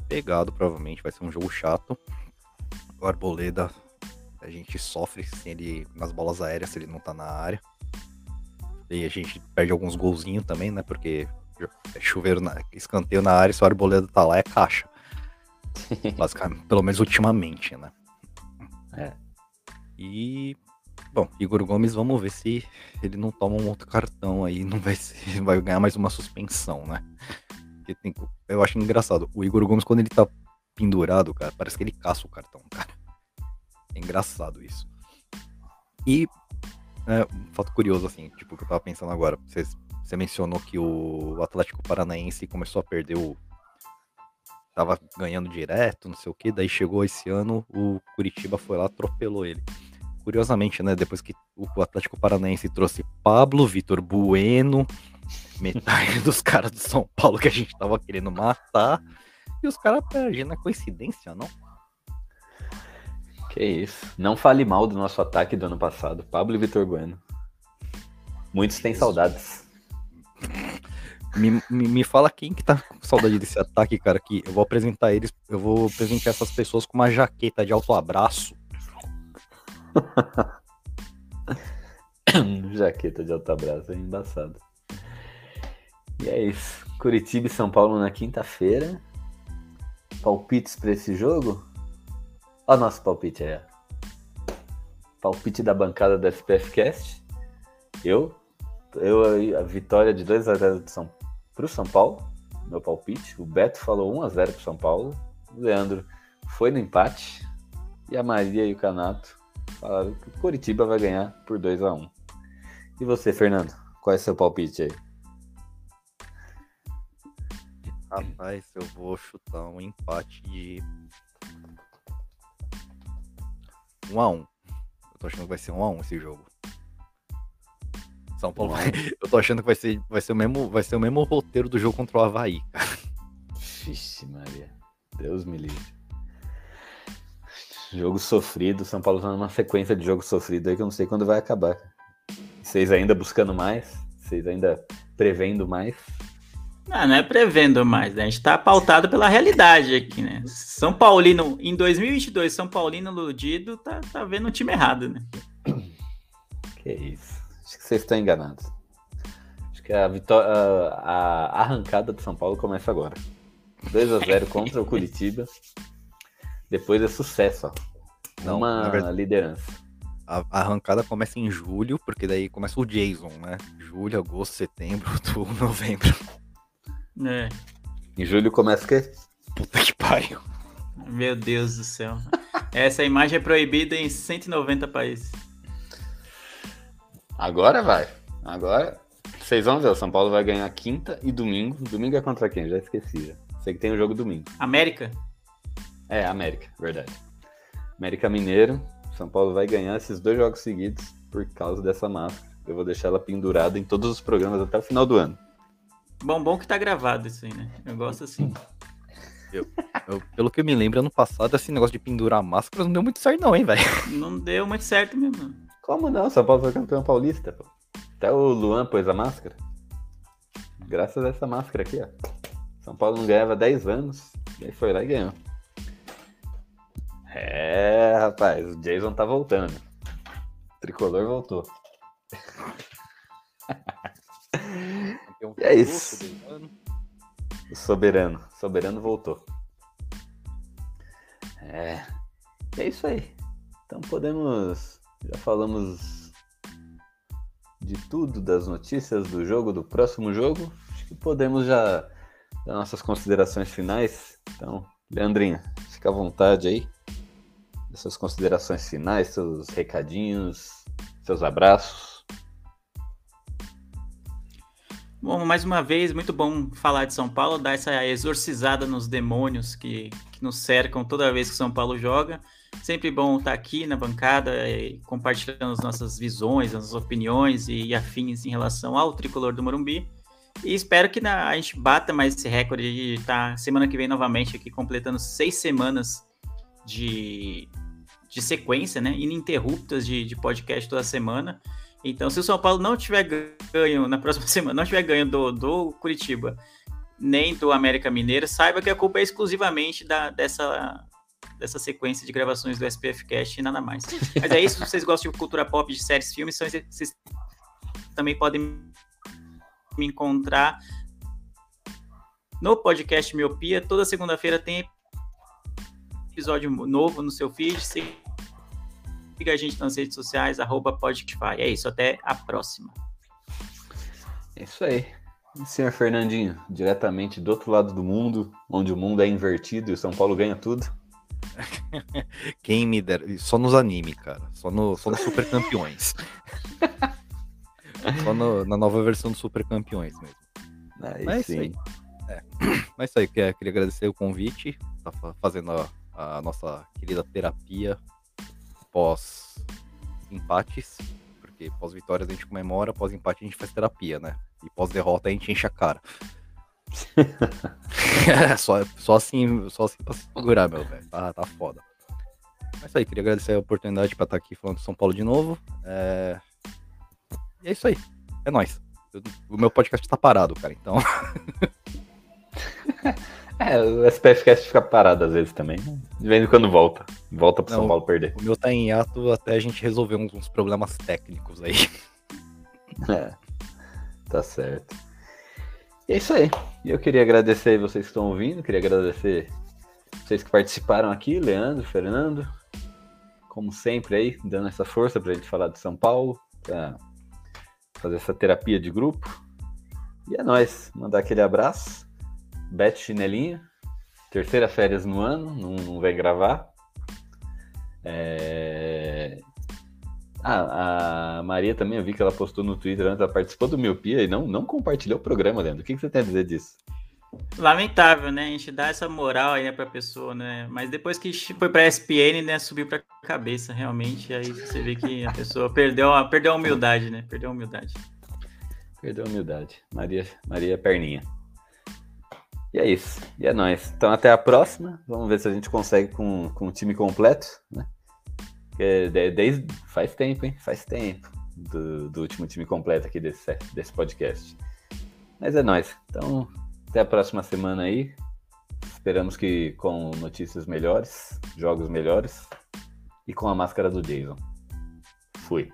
pegado, provavelmente, vai ser um jogo chato. O Arboleda a gente sofre sem ele nas bolas aéreas se ele não tá na área. E a gente perde alguns golzinhos também, né? Porque é chuveiro, na, escanteio na área, se o arboleda tá lá, é caixa. Basicamente, pelo menos ultimamente, né? É. E. Bom, Igor Gomes, vamos ver se ele não toma um outro cartão aí, não vai, ser, vai ganhar mais uma suspensão, né? Tem, eu acho engraçado. O Igor Gomes, quando ele tá pendurado, cara, parece que ele caça o cartão, cara. É engraçado isso. E é, um fato curioso, assim, tipo, que eu tava pensando agora. Você, você mencionou que o Atlético Paranaense começou a perder o. Tava ganhando direto, não sei o que, daí chegou esse ano, o Curitiba foi lá, atropelou ele. curiosamente, né, depois que o Atlético Paranaense trouxe Pablo, Vitor Bueno, metade dos caras do São Paulo que a gente tava querendo matar, e os caras perdem na coincidência, não? Que isso. Não fale mal do nosso ataque do ano passado, Pablo e Vitor Bueno. Muitos têm saudades. Me, me, me fala quem que tá com saudade desse ataque, cara, que eu vou apresentar eles, eu vou apresentar essas pessoas com uma jaqueta de alto abraço. Jaqueta de alto abraço, é embaçado. E é isso. Curitiba e São Paulo na quinta-feira. Palpites para esse jogo? Olha o nosso palpite aí. Palpite da bancada do SPFcast. Eu, eu a vitória de 2 a 0 São, pro São Paulo, meu palpite. O Beto falou 1 a 0 pro São Paulo. O Leandro foi no empate. E a Maria e o Canato falaram que o Curitiba vai ganhar por 2 a 1 E você, Fernando? Qual é seu palpite aí? Rapaz, eu vou chutar um empate de 1 a 1 Eu tô achando que vai ser 1 a 1 esse jogo. São Paulo. Eu tô achando que vai ser, vai ser, o, mesmo, vai ser o mesmo roteiro do jogo contra o Havaí, cara. Vixe, Maria. Deus me livre. Jogo sofrido. São Paulo tá numa sequência de jogo sofrido aí que eu não sei quando vai acabar. Vocês ainda buscando mais? Vocês ainda prevendo mais? Não, não é prevendo mais, né? A gente tá pautado pela realidade aqui, né? São Paulino, em 2022, São Paulino iludido, tá, tá vendo o time errado, né? Que isso. Acho que vocês estão enganados. Acho que a, vitória, a, arrancada do São Paulo começa agora. 2 a 0 contra o Curitiba. Depois é sucesso, ó. Não, Uma na verdade- liderança. A, a arrancada começa em julho, porque daí começa o Jason, né? Julho, agosto, setembro, outubro, novembro. É. Em julho começa o quê? Puta que pariu. Meu Deus do céu. Essa imagem é proibida em 190 países. Agora vai. Agora. Vocês vão ver, o São Paulo vai ganhar quinta e domingo. Domingo é contra quem? Já esqueci. Já. Sei que tem o jogo domingo. América? É, América, verdade. América Mineiro. São Paulo vai ganhar esses dois jogos seguidos por causa dessa máscara. Eu vou deixar ela pendurada em todos os programas até o final do ano. Bom, bom que tá gravado isso aí, né? Eu gosto assim. Eu- pelo que eu me lembro, ano passado, esse negócio de pendurar máscaras não deu muito certo, não, hein, velho? Não deu muito certo mesmo. Como não? São Paulo foi campeão paulista, pô. Até o Luan pôs a máscara. Graças a essa máscara aqui, ó. São Paulo não ganhava 10 anos. E aí foi lá e ganhou. É, rapaz, o Jason tá voltando. O tricolor voltou. E é isso. O soberano. O soberano voltou. É. É isso aí. Então podemos. Já falamos de tudo, das notícias do jogo, do próximo jogo. Acho que podemos já dar nossas considerações finais. Então, Leandrinha, fica à vontade aí. Suas considerações finais, seus recadinhos, seus abraços. Bom, mais uma vez, muito bom falar de São Paulo, dar essa exorcizada nos demônios que, que nos cercam toda vez que São Paulo joga. Sempre bom estar aqui na bancada, e compartilhando as nossas visões, as opiniões e afins em relação ao tricolor do Morumbi. E espero que na- a gente bata mais esse recorde de estar semana que vem novamente aqui, completando seis semanas de, de sequência, né? Ininterruptas de, de podcast toda semana. Então, se o São Paulo não tiver ganho na próxima semana, não tiver ganho do, do Curitiba, nem do América Mineiro, saiba que a culpa é exclusivamente da, dessa, dessa sequência de gravações do SPF Cast e nada mais. Mas é isso, se vocês gostam de cultura pop, de séries, filmes, vocês também podem me encontrar no podcast Miopia. Toda segunda-feira tem episódio novo no seu feed. Siga a gente nas redes sociais, arroba Podctify. É isso, até a próxima. É isso aí. E senhor Fernandinho, diretamente do outro lado do mundo, onde o mundo é invertido e o São Paulo ganha tudo. Quem me dera. Só nos anime, cara. Só no, só no Super Campeões. só no- na nova versão do Super Campeões mesmo. Aí Mas é isso sim. aí. Mas isso aí, queria, queria agradecer o convite. Tá fa- fazendo a, a nossa querida terapia pós empates, porque pós-vitórias a gente comemora, pós-empate a gente faz terapia, né? E pós-derrota a gente enche a cara. Só, só assim, só assim pra se segurar, meu velho. Tá, tá foda. É isso aí, queria agradecer a oportunidade pra estar aqui falando de São Paulo de novo. É... E é isso aí. É nóis. Eu- O meu podcast tá parado, cara, então. É, o SPFcast fica parado às vezes também. né? De vez em quando volta. Volta pro Não. São Paulo perder. O meu tá em ato até a gente resolver uns, uns problemas técnicos aí. É, tá certo. E é isso aí. E eu queria agradecer vocês que estão ouvindo, queria agradecer vocês que participaram aqui, Leandro, Fernando, como sempre aí, dando essa força pra gente falar de São Paulo, pra fazer essa terapia de grupo. E é nóis, mandar aquele abraço. Bete Chinelinha, terceira férias no ano, não, não vem gravar. É, ah, a Maria também, eu vi que ela postou no Twitter antes, ela participou do Miopia e não, não compartilhou o programa, Leandro. O que, que você tem a dizer disso? Lamentável, né? A gente dá essa moral aí né, pra pessoa, né? Mas depois que foi pra SPN, né? Subiu pra cabeça, realmente. Aí você vê que a pessoa perdeu a, perdeu a humildade, né? Perdeu a humildade. Perdeu a humildade. Maria, Maria Perninha. E é isso. E é nóis. Então até a próxima. Vamos ver se a gente consegue com, com o time completo, né? Desde, faz tempo, hein? Faz tempo do, do último time completo aqui desse, desse podcast. Mas é nóis. Então, até a próxima semana aí. Esperamos que com notícias melhores, jogos melhores e com a máscara do Jason. Fui.